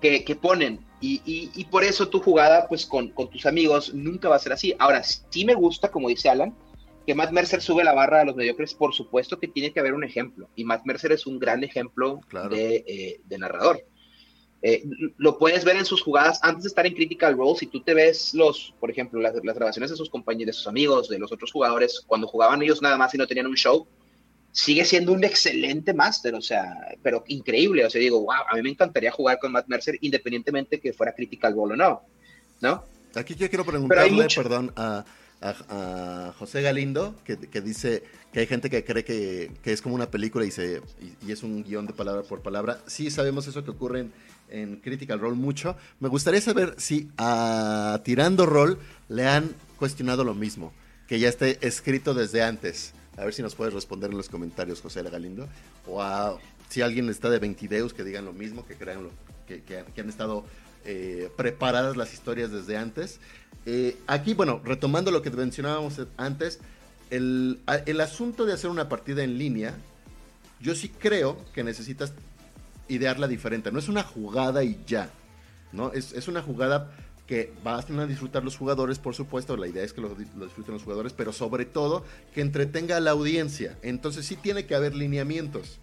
que, que ponen. Y, y, y, por eso tu jugada, pues con, con, tus amigos, nunca va a ser así. Ahora, sí me gusta, como dice Alan, que Matt Mercer sube la barra a los mediocres. Por supuesto que tiene que haber un ejemplo. Y Matt Mercer es un gran ejemplo claro. de, eh, de narrador. Eh, lo puedes ver en sus jugadas antes de estar en Critical Role. Si tú te ves los, por ejemplo, las, las, grabaciones de sus compañeros, de sus amigos, de los otros jugadores, cuando jugaban ellos nada más y no tenían un show, sigue siendo un excelente máster, o sea, pero increíble. O sea, digo, wow, a mí me encantaría jugar con Matt Mercer independientemente que fuera Critical Role o no, ¿no? Aquí yo quiero preguntarle, perdón, a, a, a, José Galindo, que, que, dice que hay gente que cree que, que es como una película y, se, y, y, es un guion de palabra por palabra. Sí sabemos eso que ocurre en, en Critical Role mucho. Me gustaría saber si a Tirando Rol le han cuestionado lo mismo, que ya esté escrito desde antes. A ver si nos puedes responder en los comentarios, José Galindo. O a, si alguien está de Ventideus, que digan lo mismo, que crean lo, que han estado eh, preparadas las historias desde antes. Eh, aquí, bueno, retomando lo que mencionábamos antes, el, el asunto de hacer una partida en línea, yo sí creo que necesitas idearla diferente. No es una jugada y ya. ¿no? Es, es una jugada que van a disfrutar los jugadores, por supuesto. La idea es que lo, lo, disfruten los jugadores, pero sobre todo que entretenga a la audiencia. Entonces sí tiene que haber lineamientos.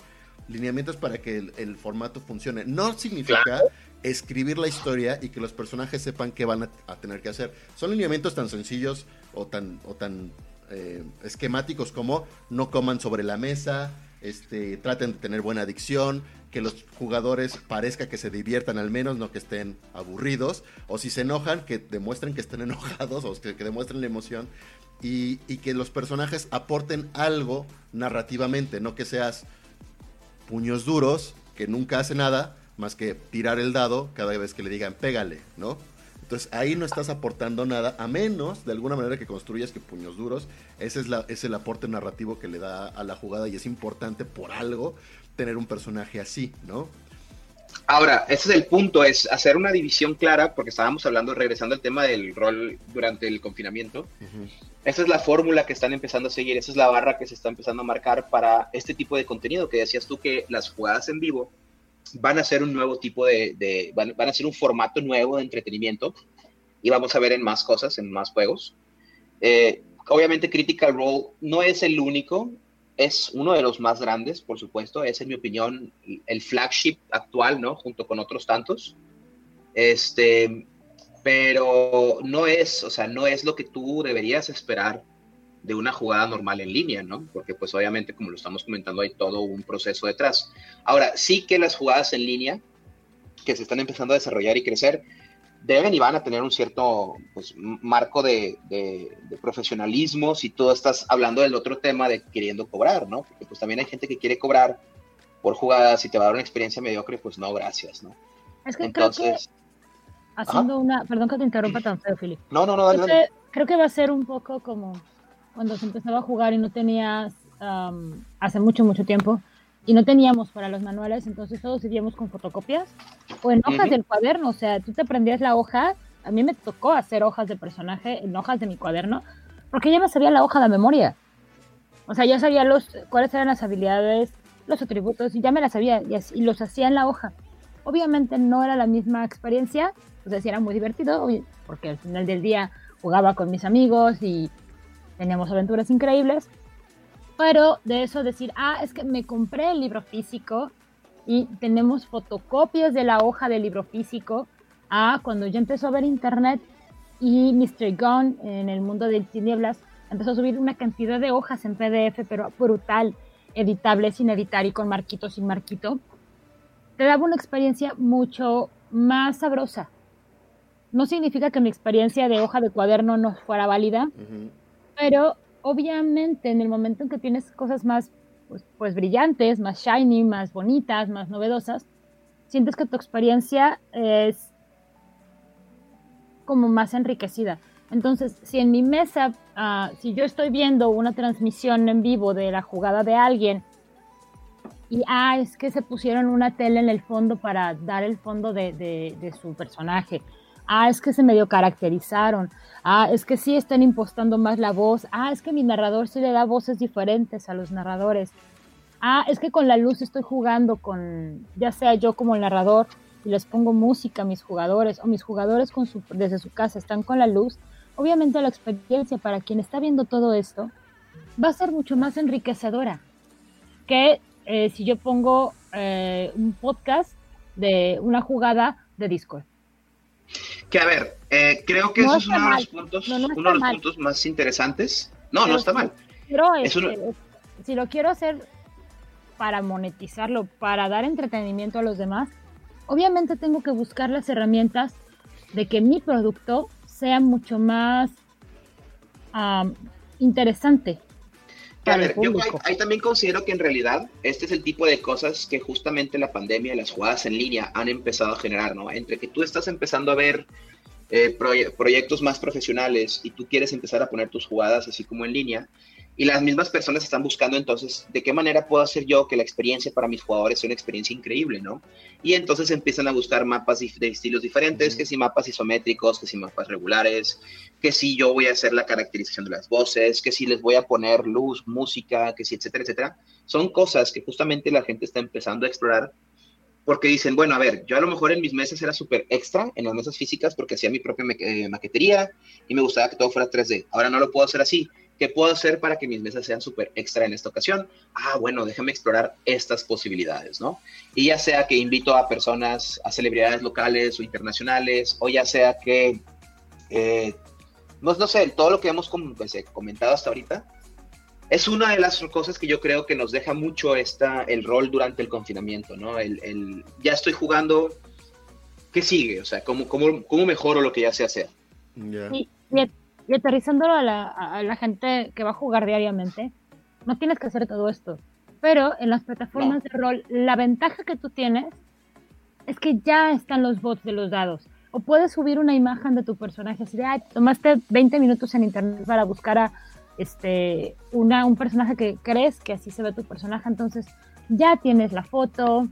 Lineamientos para que el, el formato funcione. No significa claro. escribir la historia y que los personajes sepan qué van a, a, tener que hacer. Son lineamientos tan sencillos o tan, o tan eh, esquemáticos como no coman sobre la mesa, este, traten de tener buena adicción, que los jugadores parezca que se diviertan al menos, no que estén aburridos, o si se enojan, que demuestren que estén enojados, o que, que demuestren la emoción, y, que los personajes aporten algo narrativamente, no que seas puños duros, que nunca hace nada, más que tirar el dado cada vez que le digan pégale, ¿no? Entonces ahí no estás aportando nada, a menos de alguna manera que construyas que puños duros, ese es el aporte narrativo que le da a la jugada y es importante por algo tener un personaje así, ¿no? Ahora, ese es el punto, es hacer una división clara, porque estábamos hablando, regresando al tema del rol durante el confinamiento. Uh -huh. Esa es la fórmula que están empezando a seguir, esa es la barra que se está empezando a marcar para este tipo de contenido, que decías tú que las jugadas en vivo van a ser un nuevo tipo de, de van, van, a ser un formato nuevo de entretenimiento y vamos a ver en más cosas, en más juegos. Eh, obviamente Critical Role no es el único, es uno de los más grandes, por supuesto, es en mi opinión el flagship actual, ¿no? Junto con otros tantos. Este, pero no es, o sea, no es lo que tú deberías esperar de una jugada normal en línea, ¿no? Porque pues obviamente, como lo estamos comentando, hay todo un proceso detrás. Ahora, sí que las jugadas en línea que se están empezando a desarrollar y crecer, deben y van a tener un cierto pues, marco de, de, de, profesionalismo si tú estás hablando del otro tema de queriendo cobrar, ¿no? Porque pues también hay gente que quiere cobrar por jugadas y te va a dar una experiencia mediocre, pues no, gracias, ¿no? Es que Entonces, creo que haciendo Ajá. una, perdón que te interrumpa tan feo, Philip. No, no, no, dale, creo, dale. Que, creo que va a ser un poco como cuando se empezaba a jugar y no tenías, um, hace mucho, mucho tiempo, y no teníamos para los manuales, entonces todos seguíamos con fotocopias o en hojas uh -huh. del cuaderno, o sea, tú te aprendías la hoja, a mí me tocó hacer hojas de personaje en hojas de mi cuaderno, porque ya me sabía la hoja de memoria. O sea, ya sabía los, cuáles eran las habilidades, los atributos, y ya me las sabía, y, así, y los hacía en la hoja. Obviamente no era la misma experiencia, o sea, sí era muy divertido, porque al final del día jugaba con mis amigos y teníamos aventuras increíbles, pero de eso decir, ah, es que me compré el libro físico y tenemos fotocopias de la hoja del libro físico, ah, cuando ya empezó a ver internet y Mr. Gunn en el mundo de tinieblas empezó a subir una cantidad de hojas en PDF, pero brutal, editable, sin editar y con marquito, sin marquito, te daba una experiencia mucho más sabrosa. No significa que mi experiencia de hoja de cuaderno no fuera válida, uh -huh. pero obviamente en el momento en que tienes cosas más pues, pues, brillantes, más shiny, más bonitas, más novedosas, sientes que tu experiencia es como más enriquecida. Entonces, si en mi mesa, ah, si yo estoy viendo una transmisión en vivo de la jugada de alguien y, ah, es que se pusieron una tele en el fondo para dar el fondo de, de su personaje, ah, es que se medio caracterizaron, ah, es que sí están impostando más la voz, ah, es que mi narrador sí le da voces diferentes a los narradores, ah, es que con la luz estoy jugando con, ya sea yo como el narrador, y les pongo música a mis jugadores, o mis jugadores desde su casa están con la luz, obviamente la experiencia para quien está viendo todo esto va a ser mucho más enriquecedora que eh, si yo pongo eh, un podcast de una jugada de Discord. Que a ver, eh, creo que eso es uno de los, puntos, uno de los puntos más interesantes. No, no está mal. Pero este, si lo quiero hacer para monetizarlo, para dar entretenimiento a los demás, obviamente tengo que buscar las herramientas de que mi producto sea mucho más interesante. A ver, yo ahí, también considero que en realidad este es el tipo de cosas que justamente la pandemia y las jugadas en línea han empezado a generar, ¿no? Entre que tú estás empezando a ver eh, proyectos más profesionales y tú quieres empezar a poner tus jugadas así como en línea, y las mismas personas están buscando entonces de qué manera puedo hacer yo que la experiencia para mis jugadores sea una experiencia increíble, ¿no? Y entonces empiezan a buscar mapas de estilos diferentes, que si mapas isométricos, que si mapas regulares, que si yo voy a hacer la caracterización de las voces, que si les voy a poner luz, música, que si etcétera, etcétera. Son cosas que justamente la gente está empezando a explorar porque dicen, bueno, a ver, yo a lo mejor en mis mesas era súper extra, en las mesas físicas, porque hacía mi propia eh, maquetería y me gustaba que todo fuera 3D. Ahora no lo puedo hacer así. ¿Qué puedo hacer para que mis mesas sean súper extra en esta ocasión? Ah, bueno, déjame explorar estas posibilidades, ¿no? Y ya sea que invito a personas, a celebridades locales o internacionales, o ya sea que, eh, no, no, sé, todo lo que hemos pues, eh, comentado hasta ahorita, es una de las cosas que yo creo que nos deja mucho esta, el rol durante el confinamiento, ¿no? El, ya estoy jugando, ¿qué sigue? O sea, ¿cómo, cómo, cómo mejoro lo que ya sé hacer? y aterrizándolo a la, gente que va a jugar diariamente, no tienes que hacer todo esto. Pero en las plataformas de rol, la ventaja que tú tienes es que ya están los bots de los dados. O puedes subir una imagen de tu personaje, así de, tomaste 20 minutos en internet para buscar a este, una, un personaje que crees que así se ve tu personaje, entonces ya tienes la foto,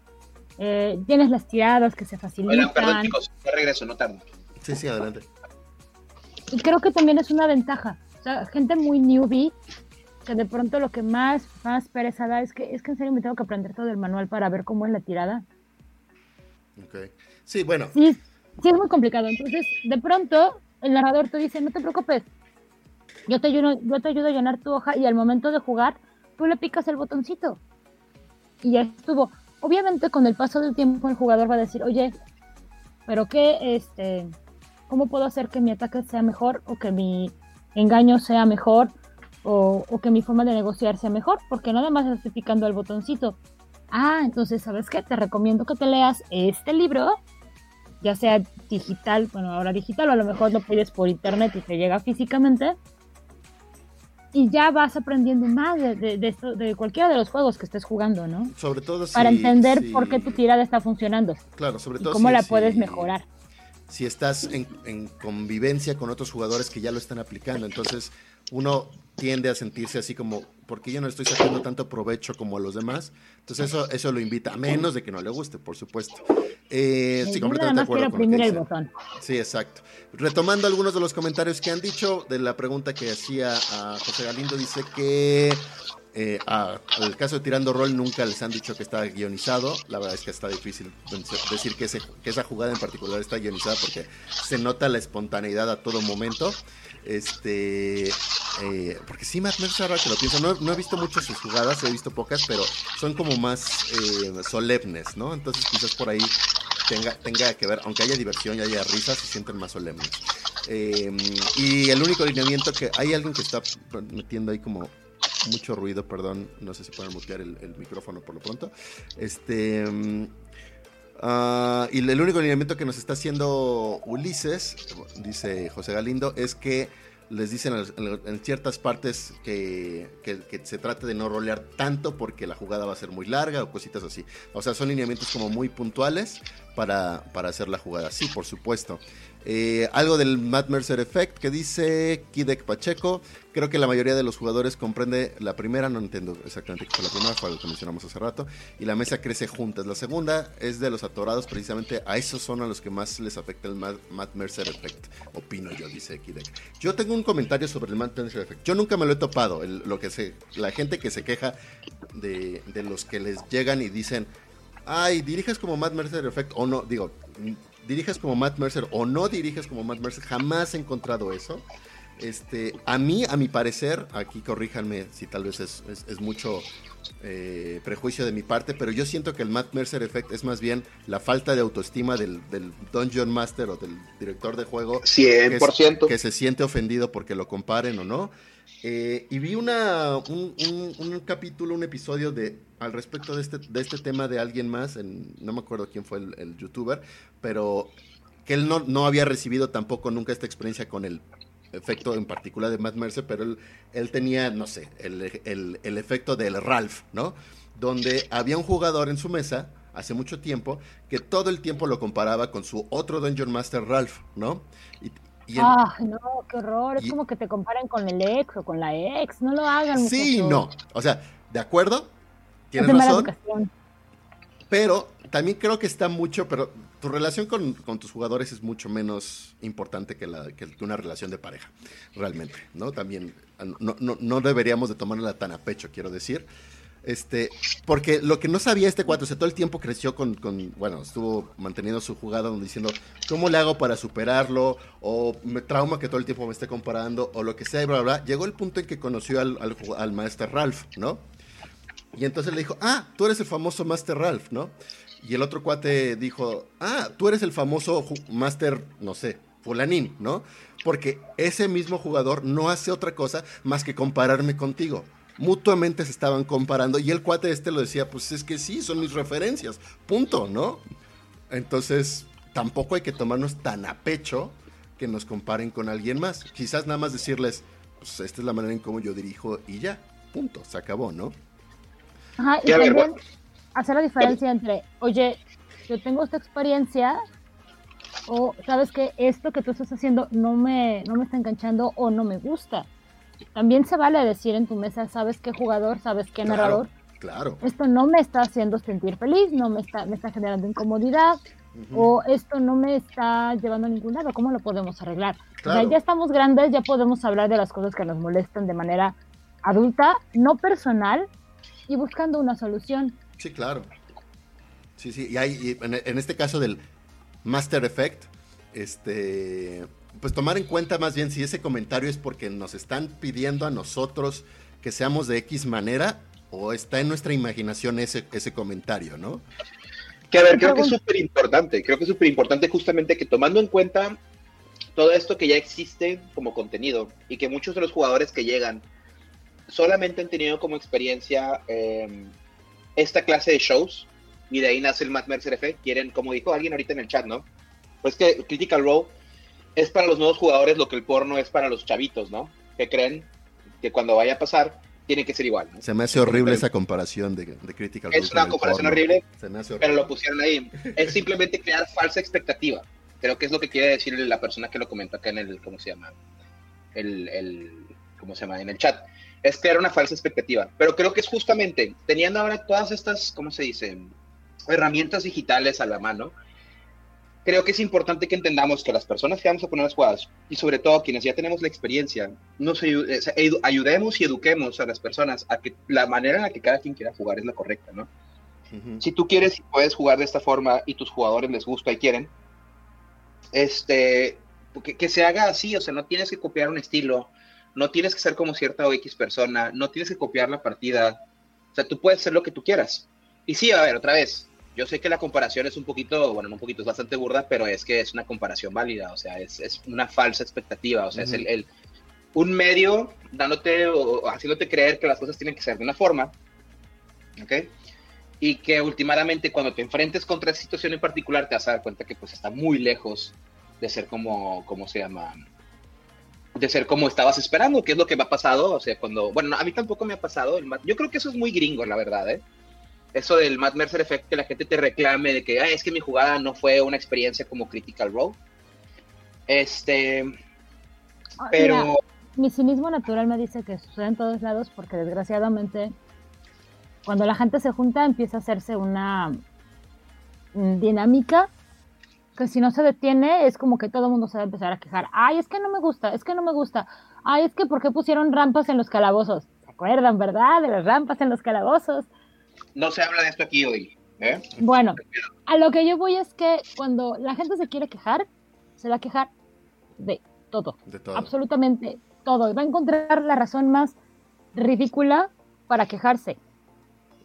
eh, tienes las tiradas que se facilitan. Hola, perdón chicos, ya regreso, no tardo. Sí, sí, adelante. Y creo que también es una ventaja. O sea, gente muy newbie, que de pronto lo que más, más pereza da es que, es que en serio me tengo que aprender todo el manual para ver cómo es la tirada. Ok. Sí, bueno. Sí, sí es muy complicado. Entonces, de pronto, el narrador te dice, no te preocupes, yo te ayudo, yo te ayudo a llenar tu hoja y al momento de jugar, tú le picas el botoncito. Y ya estuvo. Obviamente con el paso del tiempo el jugador va a decir, oye, pero qué, este, ¿Cómo puedo hacer que mi ataque sea mejor o que mi engaño sea mejor o, que mi forma de negociar sea mejor? Porque nada más estoy picando el botoncito. Ah, entonces, ¿sabes qué? Te recomiendo que te leas este libro, ya sea digital, bueno, ahora digital, o a lo mejor lo pides por internet y te llega físicamente. Y ya vas aprendiendo más de, esto, de cualquiera de los juegos que estés jugando, ¿no? Sobre todo Para entender por qué tu tirada está funcionando. Claro, sobre todo. Y cómo la puedes mejorar si estás en, convivencia con otros jugadores que ya lo están aplicando. Entonces, uno tiende a sentirse así como, porque yo no estoy sacando tanto provecho como a los demás. Entonces, eso, eso lo invita, a menos de que no le guste, por supuesto. Eh, sí, completamente de acuerdo con lo que Sí, exacto. Retomando algunos de los comentarios que han dicho, de la pregunta que hacía a José Galindo, dice que eh, al caso de Tirando Roll nunca les han dicho que está guionizado. La verdad es que está difícil decir que, esa jugada en particular está guionizada porque se nota la espontaneidad a todo momento. Este, eh, porque sí, me hace ahora que lo pienso. No, he visto muchas sus jugadas, he visto pocas, pero son como más eh, solemnes, ¿no? Entonces quizás por ahí tenga, tenga que ver, aunque haya diversión y haya risas, se sienten más solemnes. y el único alineamiento que hay alguien que está metiendo ahí como mucho ruido, perdón, no sé si pueden mutear el, micrófono por lo pronto. Este. Mm, ah, y el único alineamiento que nos está haciendo Ulises, dice José Galindo, es que les dicen en, ciertas partes que, se trate de no rolear tanto porque la jugada va a ser muy larga o cositas así. O sea, son lineamientos como muy puntuales, para, para hacer la jugada. Sí, por supuesto. Eh, algo del Matt Mercer Effect que dice Kidek Pacheco. Creo que la mayoría de los jugadores comprende la primera, no entiendo exactamente qué fue la primera, fue lo que mencionamos hace rato. Y la mesa crece juntas. La segunda es de los atorados, precisamente a esos son a los que más les afecta el Matt, Mercer Effect. Opino yo, dice Kidek. Yo tengo un comentario sobre el Matt Mercer Effect. Yo nunca me lo he topado. lo que la gente que se queja de, de los que les llegan y dicen, ay, diriges como Matt Mercer Effect o no, digo, diriges como Matt Mercer o no diriges como Matt Mercer, jamás he encontrado eso. Este, a mí, a mi parecer, aquí corríjanme si tal vez es, mucho eh, prejuicio de mi parte, pero yo siento que el Matt Mercer Effect es más bien la falta de autoestima del, Dungeon Master o del director de juego. 100%. Que, se siente ofendido porque lo comparen o no. Eh, y vi una, un, capítulo, un episodio de al respecto de este, de este tema de alguien más, no me acuerdo quién fue el, youtuber, pero que él no, no, había recibido tampoco nunca esta experiencia con el efecto en particular de Matt Mercer, pero él, él tenía, no sé, el, el, el, efecto del Ralph, ¿no? Donde había un jugador en su mesa hace mucho tiempo que todo el tiempo lo comparaba con su otro Dungeon Master Ralph, ¿no? Ah, no, qué horror. es como que te comparen con el ex o con la ex. No lo hagan. Sí, no. O sea, de acuerdo, Tienes razón. Pero también creo que está mucho, pero tu relación con, tus jugadores es mucho menos importante que, la, que una relación de pareja, realmente, ¿no? También no, no, no deberíamos de tomarla tan a pecho, quiero decir. Este, porque lo que no sabía este cuatro, o sea, todo el tiempo creció con, con, bueno, estuvo manteniendo su jugada diciendo, ¿cómo le hago para superarlo? O me trauma que todo el tiempo me esté comparando, o lo que sea, y bla, bla, bla. Llegó el punto en que conoció al, al, al maestro Ralph, ¿no? Y entonces le dijo, ah, tú eres el famoso Master Ralph, ¿no? Y el otro cuate dijo, ah, tú eres el famoso Master, no sé, fulanín, ¿no? Porque ese mismo jugador no hace otra cosa más que compararme contigo. Mutuamente se estaban comparando y el cuate este lo decía, pues es que sí, son mis referencias, punto, ¿no? Entonces, tampoco hay que tomarnos tan a pecho que nos comparen con alguien más. Quizás nada más decirles, pues esta es la manera en cómo yo dirijo y ya, punto, se acabó, ¿no? Ajá, y también hacer la diferencia entre, oye, yo tengo esta experiencia, o sabes que esto que tú estás haciendo no me, no me está enganchando o no me gusta. También se vale decir en tu mesa, sabes qué jugador, sabes qué narrador. Claro. Esto no me está haciendo sentir feliz, no me está, me está generando incomodidad, o esto no me está llevando a ningún lado. ¿Cómo lo podemos arreglar? O sea, ya estamos grandes, ya podemos hablar de las cosas que nos molestan de manera adulta, no personal, y buscando una solución. Sí, claro. Sí, sí, y hay, en, este caso del Master Effect, este, pues tomar en cuenta más bien si ese comentario es porque nos están pidiendo a nosotros que seamos de X manera o está en nuestra imaginación ese, ese comentario, ¿no? Que a ver, creo que es súper importante, creo que es súper importante justamente que tomando en cuenta todo esto que ya existe como contenido y que muchos de los jugadores que llegan solamente han tenido como experiencia em, esta clase de shows y de ahí nace el Matt Mercer Effect. Quieren, como dijo alguien ahorita en el chat, ¿no? Pues que Critical Role es para los nuevos jugadores lo que el porno es para los chavitos, ¿no? Que creen que cuando vaya a pasar tiene que ser igual. Se me hace horrible esa comparación de, Critical Role. Es una comparación horrible, pero lo pusieron ahí. Es simplemente crear falsa expectativa. Creo que es lo que quiere decir la persona que lo comentó acá en el, ¿cómo se llama? El, el ¿cómo se llama? En el chat es crear una falsa expectativa. Pero creo que es justamente teniendo ahora todas estas, ¿cómo se dice? Herramientas digitales a la mano. Creo que es importante que entendamos que las personas que vamos a poner las jugadas y sobre todo quienes ya tenemos la experiencia, nos ayudemos y eduquemos a las personas a que la manera en la que cada quien quiera jugar es la correcta, ¿no? Si tú quieres y puedes jugar de esta forma y tus jugadores les gusta y quieren, este, que, que, se haga así, o sea, no tienes que copiar un estilo, no tienes que ser como cierta o X persona, no tienes que copiar la partida, o sea, tú puedes hacer lo que tú quieras. Y sí, a ver, otra vez, yo sé que la comparación es un poquito, bueno, un poquito, es bastante burda, pero es que es una comparación válida, o sea, es, una falsa expectativa, o sea, es el, un medio dándote o haciéndote creer que las cosas tienen que ser de una forma, ¿ok? Y que últimamente cuando te enfrentes contra esa situación en particular te vas a dar cuenta que pues está muy lejos de ser como, ¿cómo se llama? de ser como estabas esperando, que es lo que me ha pasado, o sea, cuando, bueno, a mí tampoco me ha pasado, yo creo que eso es muy gringo, la verdad, ¿eh? Eso del Matt Mercer Effect, que la gente te reclame de que es que mi jugada no fue una experiencia como Critical Role. Este. Ah, Pero. mira, mi cinismo natural me dice que sucede en todos lados porque desgraciadamente cuando la gente se junta empieza a hacerse una mm, dinámica que si no se detiene es como que todo el mundo se va a empezar a quejar. Ay, es que no me gusta, es que no me gusta. Ay, es que ¿por qué pusieron rampas en los calabozos? ¿Se acuerdan, verdad? De las rampas en los calabozos. No se habla de esto aquí hoy. ¿eh? Bueno, a lo que yo voy es que cuando la gente se quiere quejar, se va a quejar de todo, De todo. absolutamente todo. Y va a encontrar la razón más ridícula para quejarse.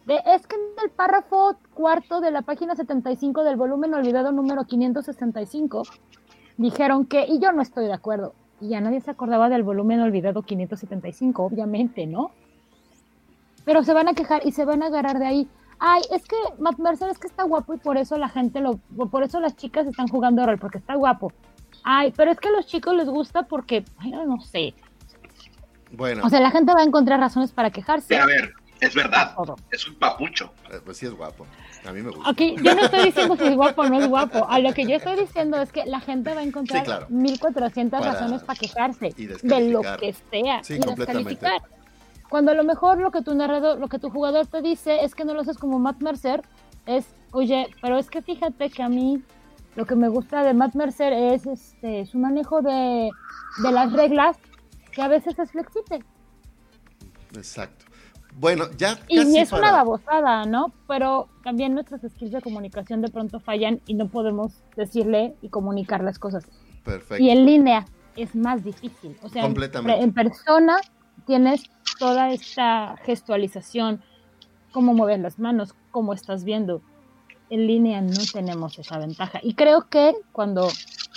De, es que en el párrafo cuarto de la página 75 del volumen olvidado número 565 dijeron que, y yo no estoy de acuerdo, y ya nadie se acordaba del volumen olvidado 575, obviamente, ¿no? Pero se van a quejar y se van a agarrar de ahí. Ay, es que Matt Mercer es que está guapo y por eso la gente lo, por eso las chicas están jugando rol, porque está guapo. Ay, pero es que a los chicos les gusta porque, ay, no, no sé. Bueno, O sea, la gente va a encontrar razones para quejarse. A ver, es verdad. Es un papucho. eh, pues sí es guapo. A mí me gusta. Ok, yo no estoy diciendo si es guapo o no es guapo. A lo que yo estoy diciendo es que la gente va a encontrar Sí, claro. 1400 Para- razones para quejarse y de lo que sea Sí, y completamente. descalificar. Cuando a lo mejor lo que tu narrador, lo que tu jugador te dice es que no lo haces como Matt Mercer, es, oye, pero es que fíjate que a mí lo que me gusta de Matt Mercer es este su manejo de, de las reglas que a veces es flexible. Exacto. Bueno, ya Y casi es para- una babosada, ¿no? Pero también nuestras skills de comunicación de pronto fallan y no podemos decirle y comunicar las cosas. Perfecto. Y en línea es más difícil. O sea, en, Completamente. en persona tienes toda esta gestualización, cómo mueves las manos, cómo estás viendo. En línea no tenemos esa ventaja. Y creo que cuando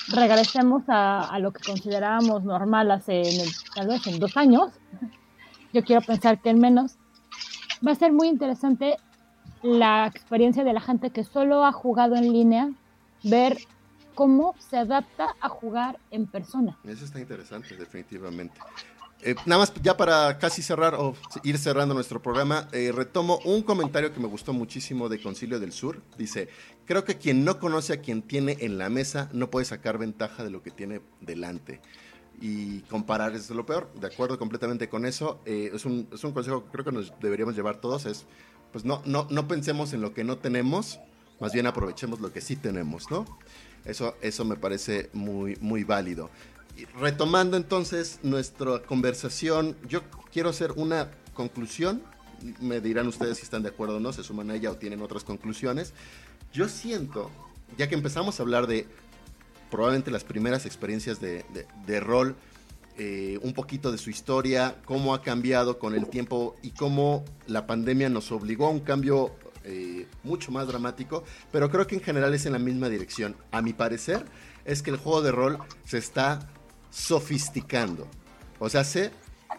regresemos a, lo que considerábamos normal hace el- dos años, yo quiero pensar que en menos, va a ser muy interesante la experiencia de la gente que solo ha jugado en línea, ver cómo se adapta a jugar en persona. Eso está interesante, definitivamente. Eh, nada más, ya para casi cerrar o ir cerrando nuestro programa, eh, retomo un comentario que me gustó muchísimo de Concilio del Sur. Dice, creo que quien no conoce a quien tiene en la mesa no puede sacar ventaja de lo que tiene delante. Y comparar es lo peor. De acuerdo completamente con eso. Eh, es, un, es un consejo que creo que nos deberíamos llevar todos. Es, pues no, no, no pensemos en lo que no tenemos, más bien aprovechemos lo que sí tenemos, ¿no? Eso, eso me parece muy, muy válido. Retomando entonces nuestra conversación, yo quiero hacer una conclusión. Me dirán ustedes si están de acuerdo o no, se suman a ella o tienen otras conclusiones. Yo siento, ya que empezamos a hablar de probablemente las primeras experiencias de, de- de rol, eh, un poquito de su historia, cómo ha cambiado con el tiempo y cómo la pandemia nos obligó a un cambio eh, mucho más dramático, pero creo que en general es en la misma dirección. A mi parecer, es que el juego de rol se está sofisticando. O sea, sé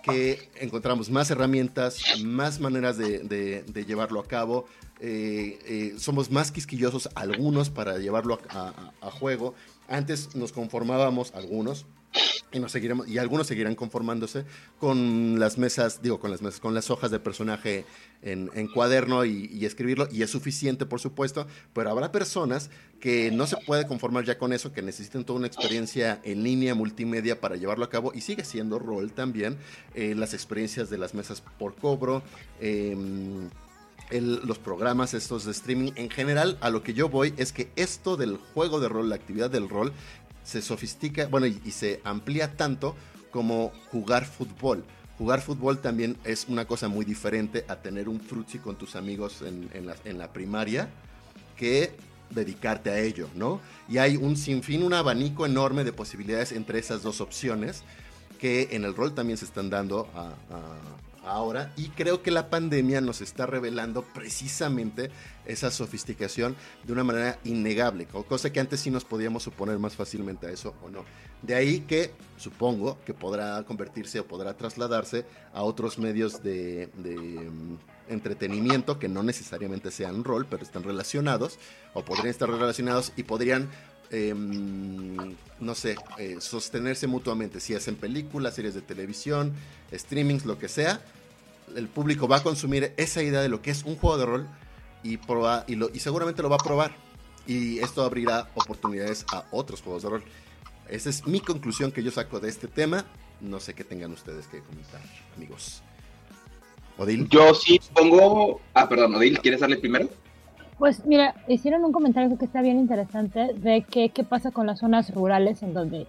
que encontramos más herramientas, más maneras de, llevarlo a cabo. eh, eh, somos más quisquillosos algunos para llevarlo a- a juego. Antes nos conformábamos algunos y nos seguiremos y algunos seguirán conformándose con las mesas, digo con las mesas, con las hojas de personaje en, cuaderno y, escribirlo y es suficiente por supuesto, pero habrá personas que no se puede conformar ya con eso, que necesiten toda una experiencia en línea multimedia para llevarlo a cabo y sigue siendo rol también eh, las experiencias de las mesas por cobro. em, los programas estos de streaming en general a lo que yo voy es que esto del juego de rol la actividad del rol se sofistica, bueno, y, se amplía tanto como jugar fútbol. Jugar fútbol también es una cosa muy diferente a tener un frutzi con tus amigos en, en la, primaria que dedicarte a ello, ¿no? Y hay un sinfín, un abanico enorme de posibilidades entre esas dos opciones que en el rol también se están dando ahora y creo que la pandemia nos está revelando precisamente esa sofisticación de una manera innegable, co- cosa que antes sí nos podíamos suponer más fácilmente a eso o no. De ahí que supongo que podrá convertirse o podrá trasladarse a otros medios de, de, mm, entretenimiento que no necesariamente sean rol, pero están relacionados o podrían estar relacionados y podrían em, no sé, eh, sostenerse mutuamente, si hacen películas, series de televisión, streamings, lo que sea, el público va a consumir esa idea de lo que es un juego de rol y, proba, y, lo, y seguramente lo va a probar. Y esto abrirá oportunidades a otros juegos de rol. Esa es mi conclusión que yo saco de este tema. No sé qué tengan ustedes que comentar, amigos. Odil. Yo sí pongo. Ah, perdón, Odil, ¿quieres darle primero? Pues mira, hicieron un comentario que está bien interesante de que qué pasa con las zonas rurales en donde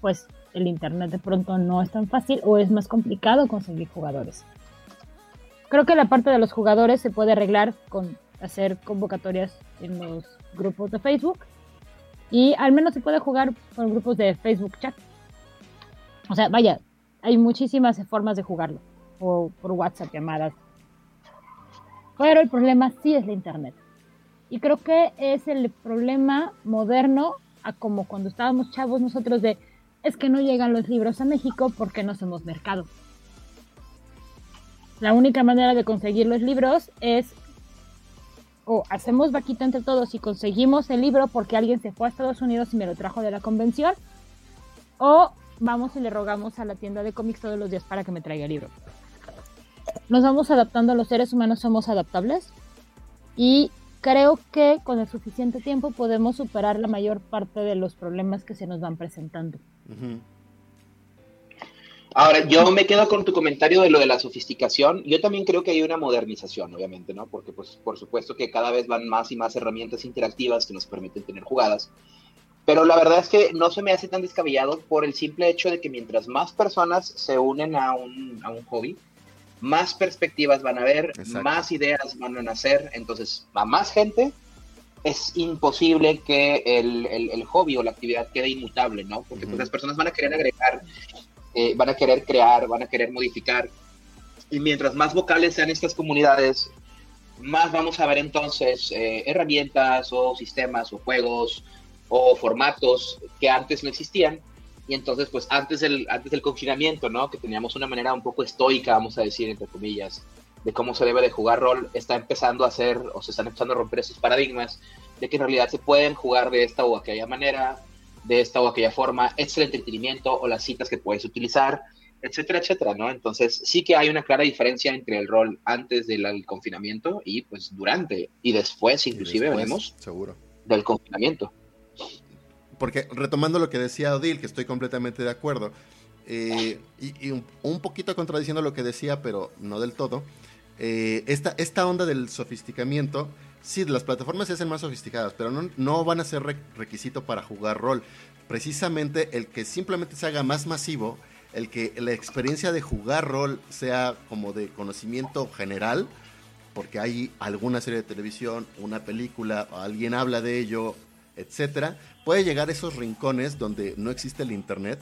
pues el internet de pronto no es tan fácil o es más complicado conseguir jugadores. Creo que la parte de los jugadores se puede arreglar con hacer convocatorias en los grupos de Facebook y al menos se puede jugar con grupos de Facebook chat. O sea, vaya, hay muchísimas formas de jugarlo, o por WhatsApp, llamadas. Pero el problema sí es la internet. Y creo que es el problema moderno a como cuando estábamos chavos nosotros de es que no llegan los libros a México porque no somos mercado. La única manera de conseguir los libros es o hacemos vaquita entre todos y conseguimos el libro porque alguien se fue a Estados Unidos y me lo trajo de la convención, o vamos y le rogamos a la tienda de cómics todos los días para que me traiga el libro. Nos vamos adaptando, los seres humanos somos adaptables y creo que con el suficiente tiempo podemos superar la mayor parte de los problemas que se nos van presentando. Ahora, yo me quedo con tu comentario de lo de la sofisticación. Yo también creo que hay una modernización, obviamente, ¿no? Porque, pues, por supuesto que cada vez van más y más herramientas interactivas que nos permiten tener jugadas. Pero la verdad es que no se me hace tan descabellado por el simple hecho de que mientras más personas se unen a un, a un hobby, más perspectivas van a haber, más ideas van a nacer. Entonces, a más gente, es imposible que el, el, hobby o la actividad quede inmutable, ¿no? Porque pues, las personas van a querer agregar, eh, van a querer crear, van a querer modificar. Y mientras más vocales sean estas comunidades, más vamos a ver entonces eh, herramientas o sistemas o juegos o formatos que antes no existían y entonces, pues antes del, antes del confinamiento, ¿no? Que teníamos una manera un poco estoica, vamos a decir, entre comillas, de cómo se debe de jugar rol, está empezando a hacer, o se están empezando a romper esos paradigmas de que en realidad se pueden jugar de esta o aquella manera, de esta o aquella forma, es el entretenimiento o las citas que puedes utilizar, etcétera, etcétera, ¿no? Entonces, sí que hay una clara diferencia entre el rol antes del confinamiento y pues durante y después, inclusive, vemos seguro. del confinamiento porque retomando lo que decía Odil, que estoy completamente de acuerdo, eh, y, un, poquito contradiciendo lo que decía, pero no del todo, eh, esta, esta onda del sofisticamiento, sí, las plataformas se hacen más sofisticadas, pero no, no van a ser requisito para jugar rol. Precisamente el que simplemente se haga más masivo, el que la experiencia de jugar rol sea como de conocimiento general, porque hay alguna serie de televisión, una película, alguien habla de ello, etcétera, puede llegar a esos rincones donde no existe el internet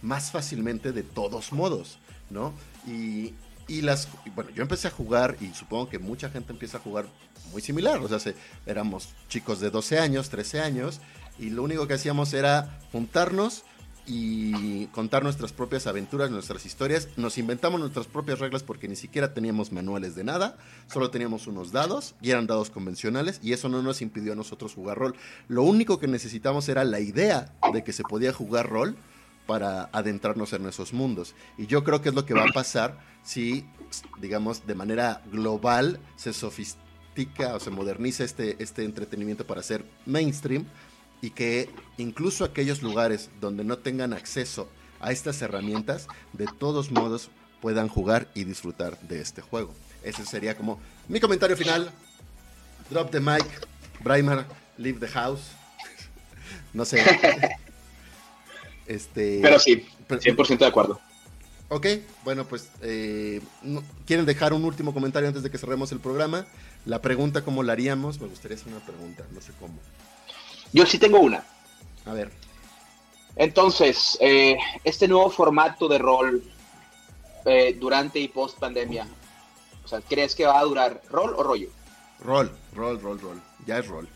más fácilmente de todos modos, ¿no? Y, las, bueno, yo empecé a jugar y supongo que mucha gente empieza a jugar muy similar, o sea, éramos chicos de 12 años, 13 años, y lo único que hacíamos era juntarnos y contar nuestras propias aventuras, nuestras historias. Nos inventamos nuestras propias reglas porque ni siquiera teníamos manuales de nada, solo teníamos unos dados y eran dados convencionales y eso no nos impidió a nosotros jugar rol. Lo único que necesitamos era la idea de que se podía jugar rol para adentrarnos en esos mundos. Y yo creo que es lo que va a pasar si, digamos, de manera global se sofistica o se moderniza este, este entretenimiento para ser mainstream y que incluso aquellos lugares donde no tengan acceso a estas herramientas, de todos modos puedan jugar y disfrutar de este juego. Ese sería como mi comentario final. Drop the mic, Braimar, leave the house. no sé. Este, Pero sí, 100% de acuerdo. Ok, bueno, pues, eh, ¿quieren dejar un último comentario antes de que cerremos el programa? La pregunta, ¿cómo la haríamos? Me gustaría hacer una pregunta, no sé cómo. Yo sí tengo una. A ver. Entonces, eh, este nuevo formato de rol eh, durante y post pandemia, o sea, ¿crees que va a durar rol o rollo? Rol, rol, rol, rol. Ya es rol.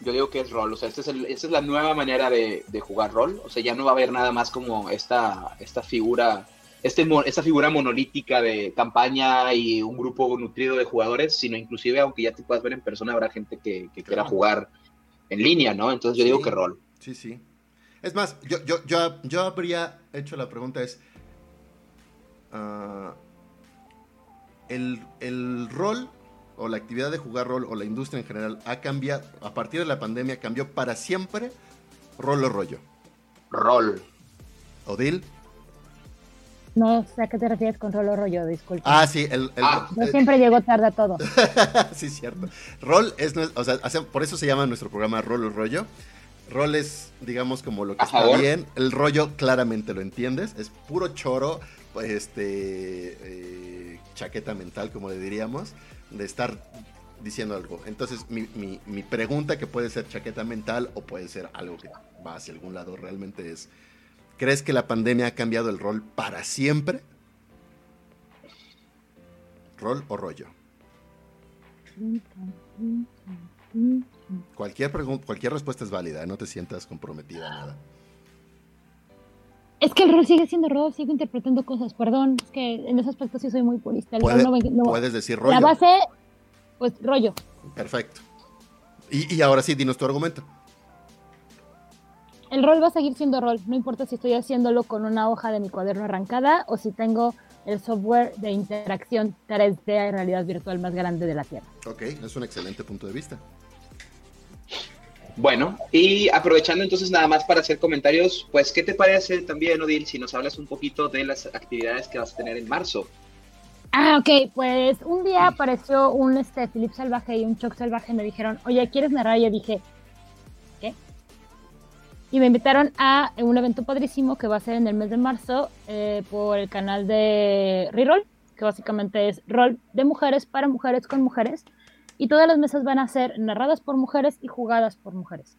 Yo digo que es rol, o sea, esta es, la nueva manera de, jugar rol, o sea, ya no va a haber nada más como esta, esta figura, este, esta figura monolítica de campaña y un grupo nutrido de jugadores, sino inclusive, aunque ya te puedas ver en persona, habrá gente que, quiera jugar en línea, ¿no? Entonces yo digo que rol. Sí, sí. Es más, yo, yo, yo, yo habría hecho la pregunta es, uh, el, rol o la actividad de jugar rol o la industria en general ha cambiado, a partir de la pandemia cambió para siempre rol o rollo? Rol. ¿Odil? No sé a qué te refieres con rol o rollo, disculpa. Ah, sí, el, el- Ah. Yo siempre llego tarde a todo. sí, cierto. Rol es, o sea, hace- por eso se llama nuestro programa Rol o Rollo. Rol es, digamos, como lo que está favor. bien. El rollo claramente lo entiendes. Es puro choro, pues, este, eh, chaqueta mental, como le diríamos, de estar diciendo algo. Entonces, mi, mi- mi pregunta, que puede ser chaqueta mental o puede ser algo que va hacia algún lado, realmente es, ¿crees que la pandemia ha cambiado el rol para siempre? ¿Rol o rollo? Cualquier, cualquier respuesta es válida, no te sientas comprometida nada. Es que el rol sigue siendo rol, sigo interpretando cosas, perdón, es que en ese aspecto sí soy muy purista. El Puede- no puedes decir la rollo. base, pues rollo. Perfecto. Y, y ahora sí, dinos tu argumento. El rol va a seguir siendo rol, no importa si estoy haciéndolo con una hoja de mi cuaderno arrancada o si tengo el software de interacción 3D de realidad virtual más grande de la Tierra. Ok, es un excelente punto de vista. Bueno, y aprovechando entonces nada más para hacer comentarios, pues, ¿qué te parece también, Odil, si nos hablas un poquito de las actividades que vas a tener en marzo? Ah, ok, pues un día apareció un este Philip Salvaje y un Choc Salvaje me dijeron, oye, ¿quieres narrar? Y yo dije, ¿qué? Y me invitaron a un evento padrísimo que va a ser en el mes de marzo eh, por el canal de Reroll, que básicamente es rol de mujeres para mujeres con mujeres. Y todas las mesas van a ser narradas por mujeres y jugadas por mujeres.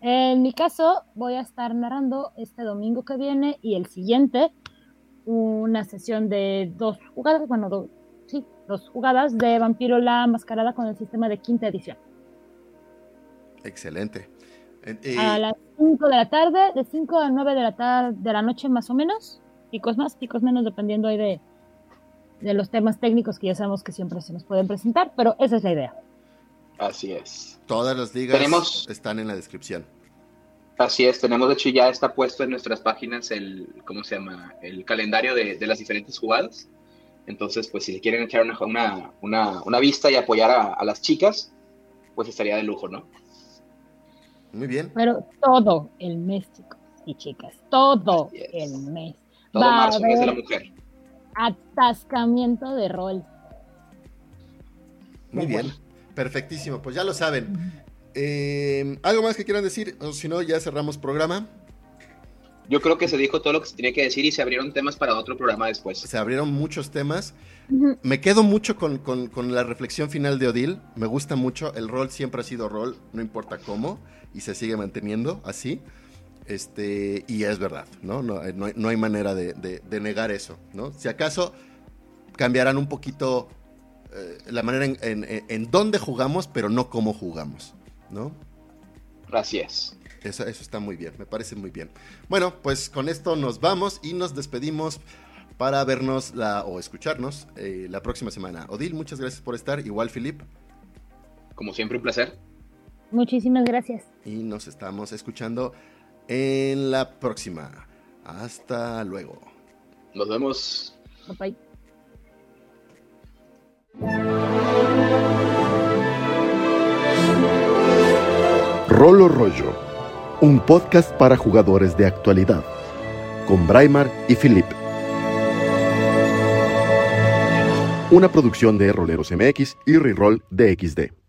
En mi caso, voy a estar narrando este domingo que viene y el siguiente una sesión de dos jugadas, bueno, do- sí, dos jugadas de Vampiro la Mascarada con el sistema de quinta edición. Excelente. A las 5 de la tarde, de 5 a 9 de la tarde, de la noche más o menos, picos más, picos menos, dependiendo ahí de, de los temas técnicos que ya sabemos que siempre se nos pueden presentar, pero esa es la idea. Así es. todas las ligas tenemos- están en la descripción. Así es, tenemos de hecho ya está puesto en nuestras páginas el, ¿cómo se llama? El calendario de, de las diferentes jugadas. Entonces, pues si le quieren echar una, una, una, una vista y apoyar a, a las chicas, pues estaría de lujo, ¿no? Muy bien. Pero todo el mes, chicos y chicas, todo el mes. Todo Va a marzo, mes de la mujer. Atascamiento de rol. Muy bien. Perfectísimo. Pues ya lo saben. Eh, ¿Algo más que quieran decir? O si no, ya cerramos programa. Yo creo que se dijo todo lo que se tenía que decir y se abrieron temas para otro programa después. Se abrieron muchos temas. Me quedo mucho con, con- con la reflexión final de Odil. Me gusta mucho. El rol siempre ha sido rol, no importa cómo, y se sigue manteniendo así. Este, y es verdad, ¿no? No, eh, no hay, no hay manera de, de- de negar eso, ¿no? Si acaso cambiarán un poquito eh, la manera en, en, en- en dónde jugamos, pero no cómo jugamos, ¿no? Así es. Eso, eso está muy bien, me parece muy bien. Bueno, pues con esto nos vamos y nos despedimos para vernos la, o escucharnos eh, la próxima semana. Odil, muchas gracias por estar. Igual, Filip. Como siempre, un placer. Muchísimas gracias. Y nos estamos escuchando en la próxima. Hasta luego. Nos vemos. Bye bye. Rolo Rollo, un podcast para jugadores de actualidad, con Braimar y Philip. Una producción de Roleros MX y Reroll DXD.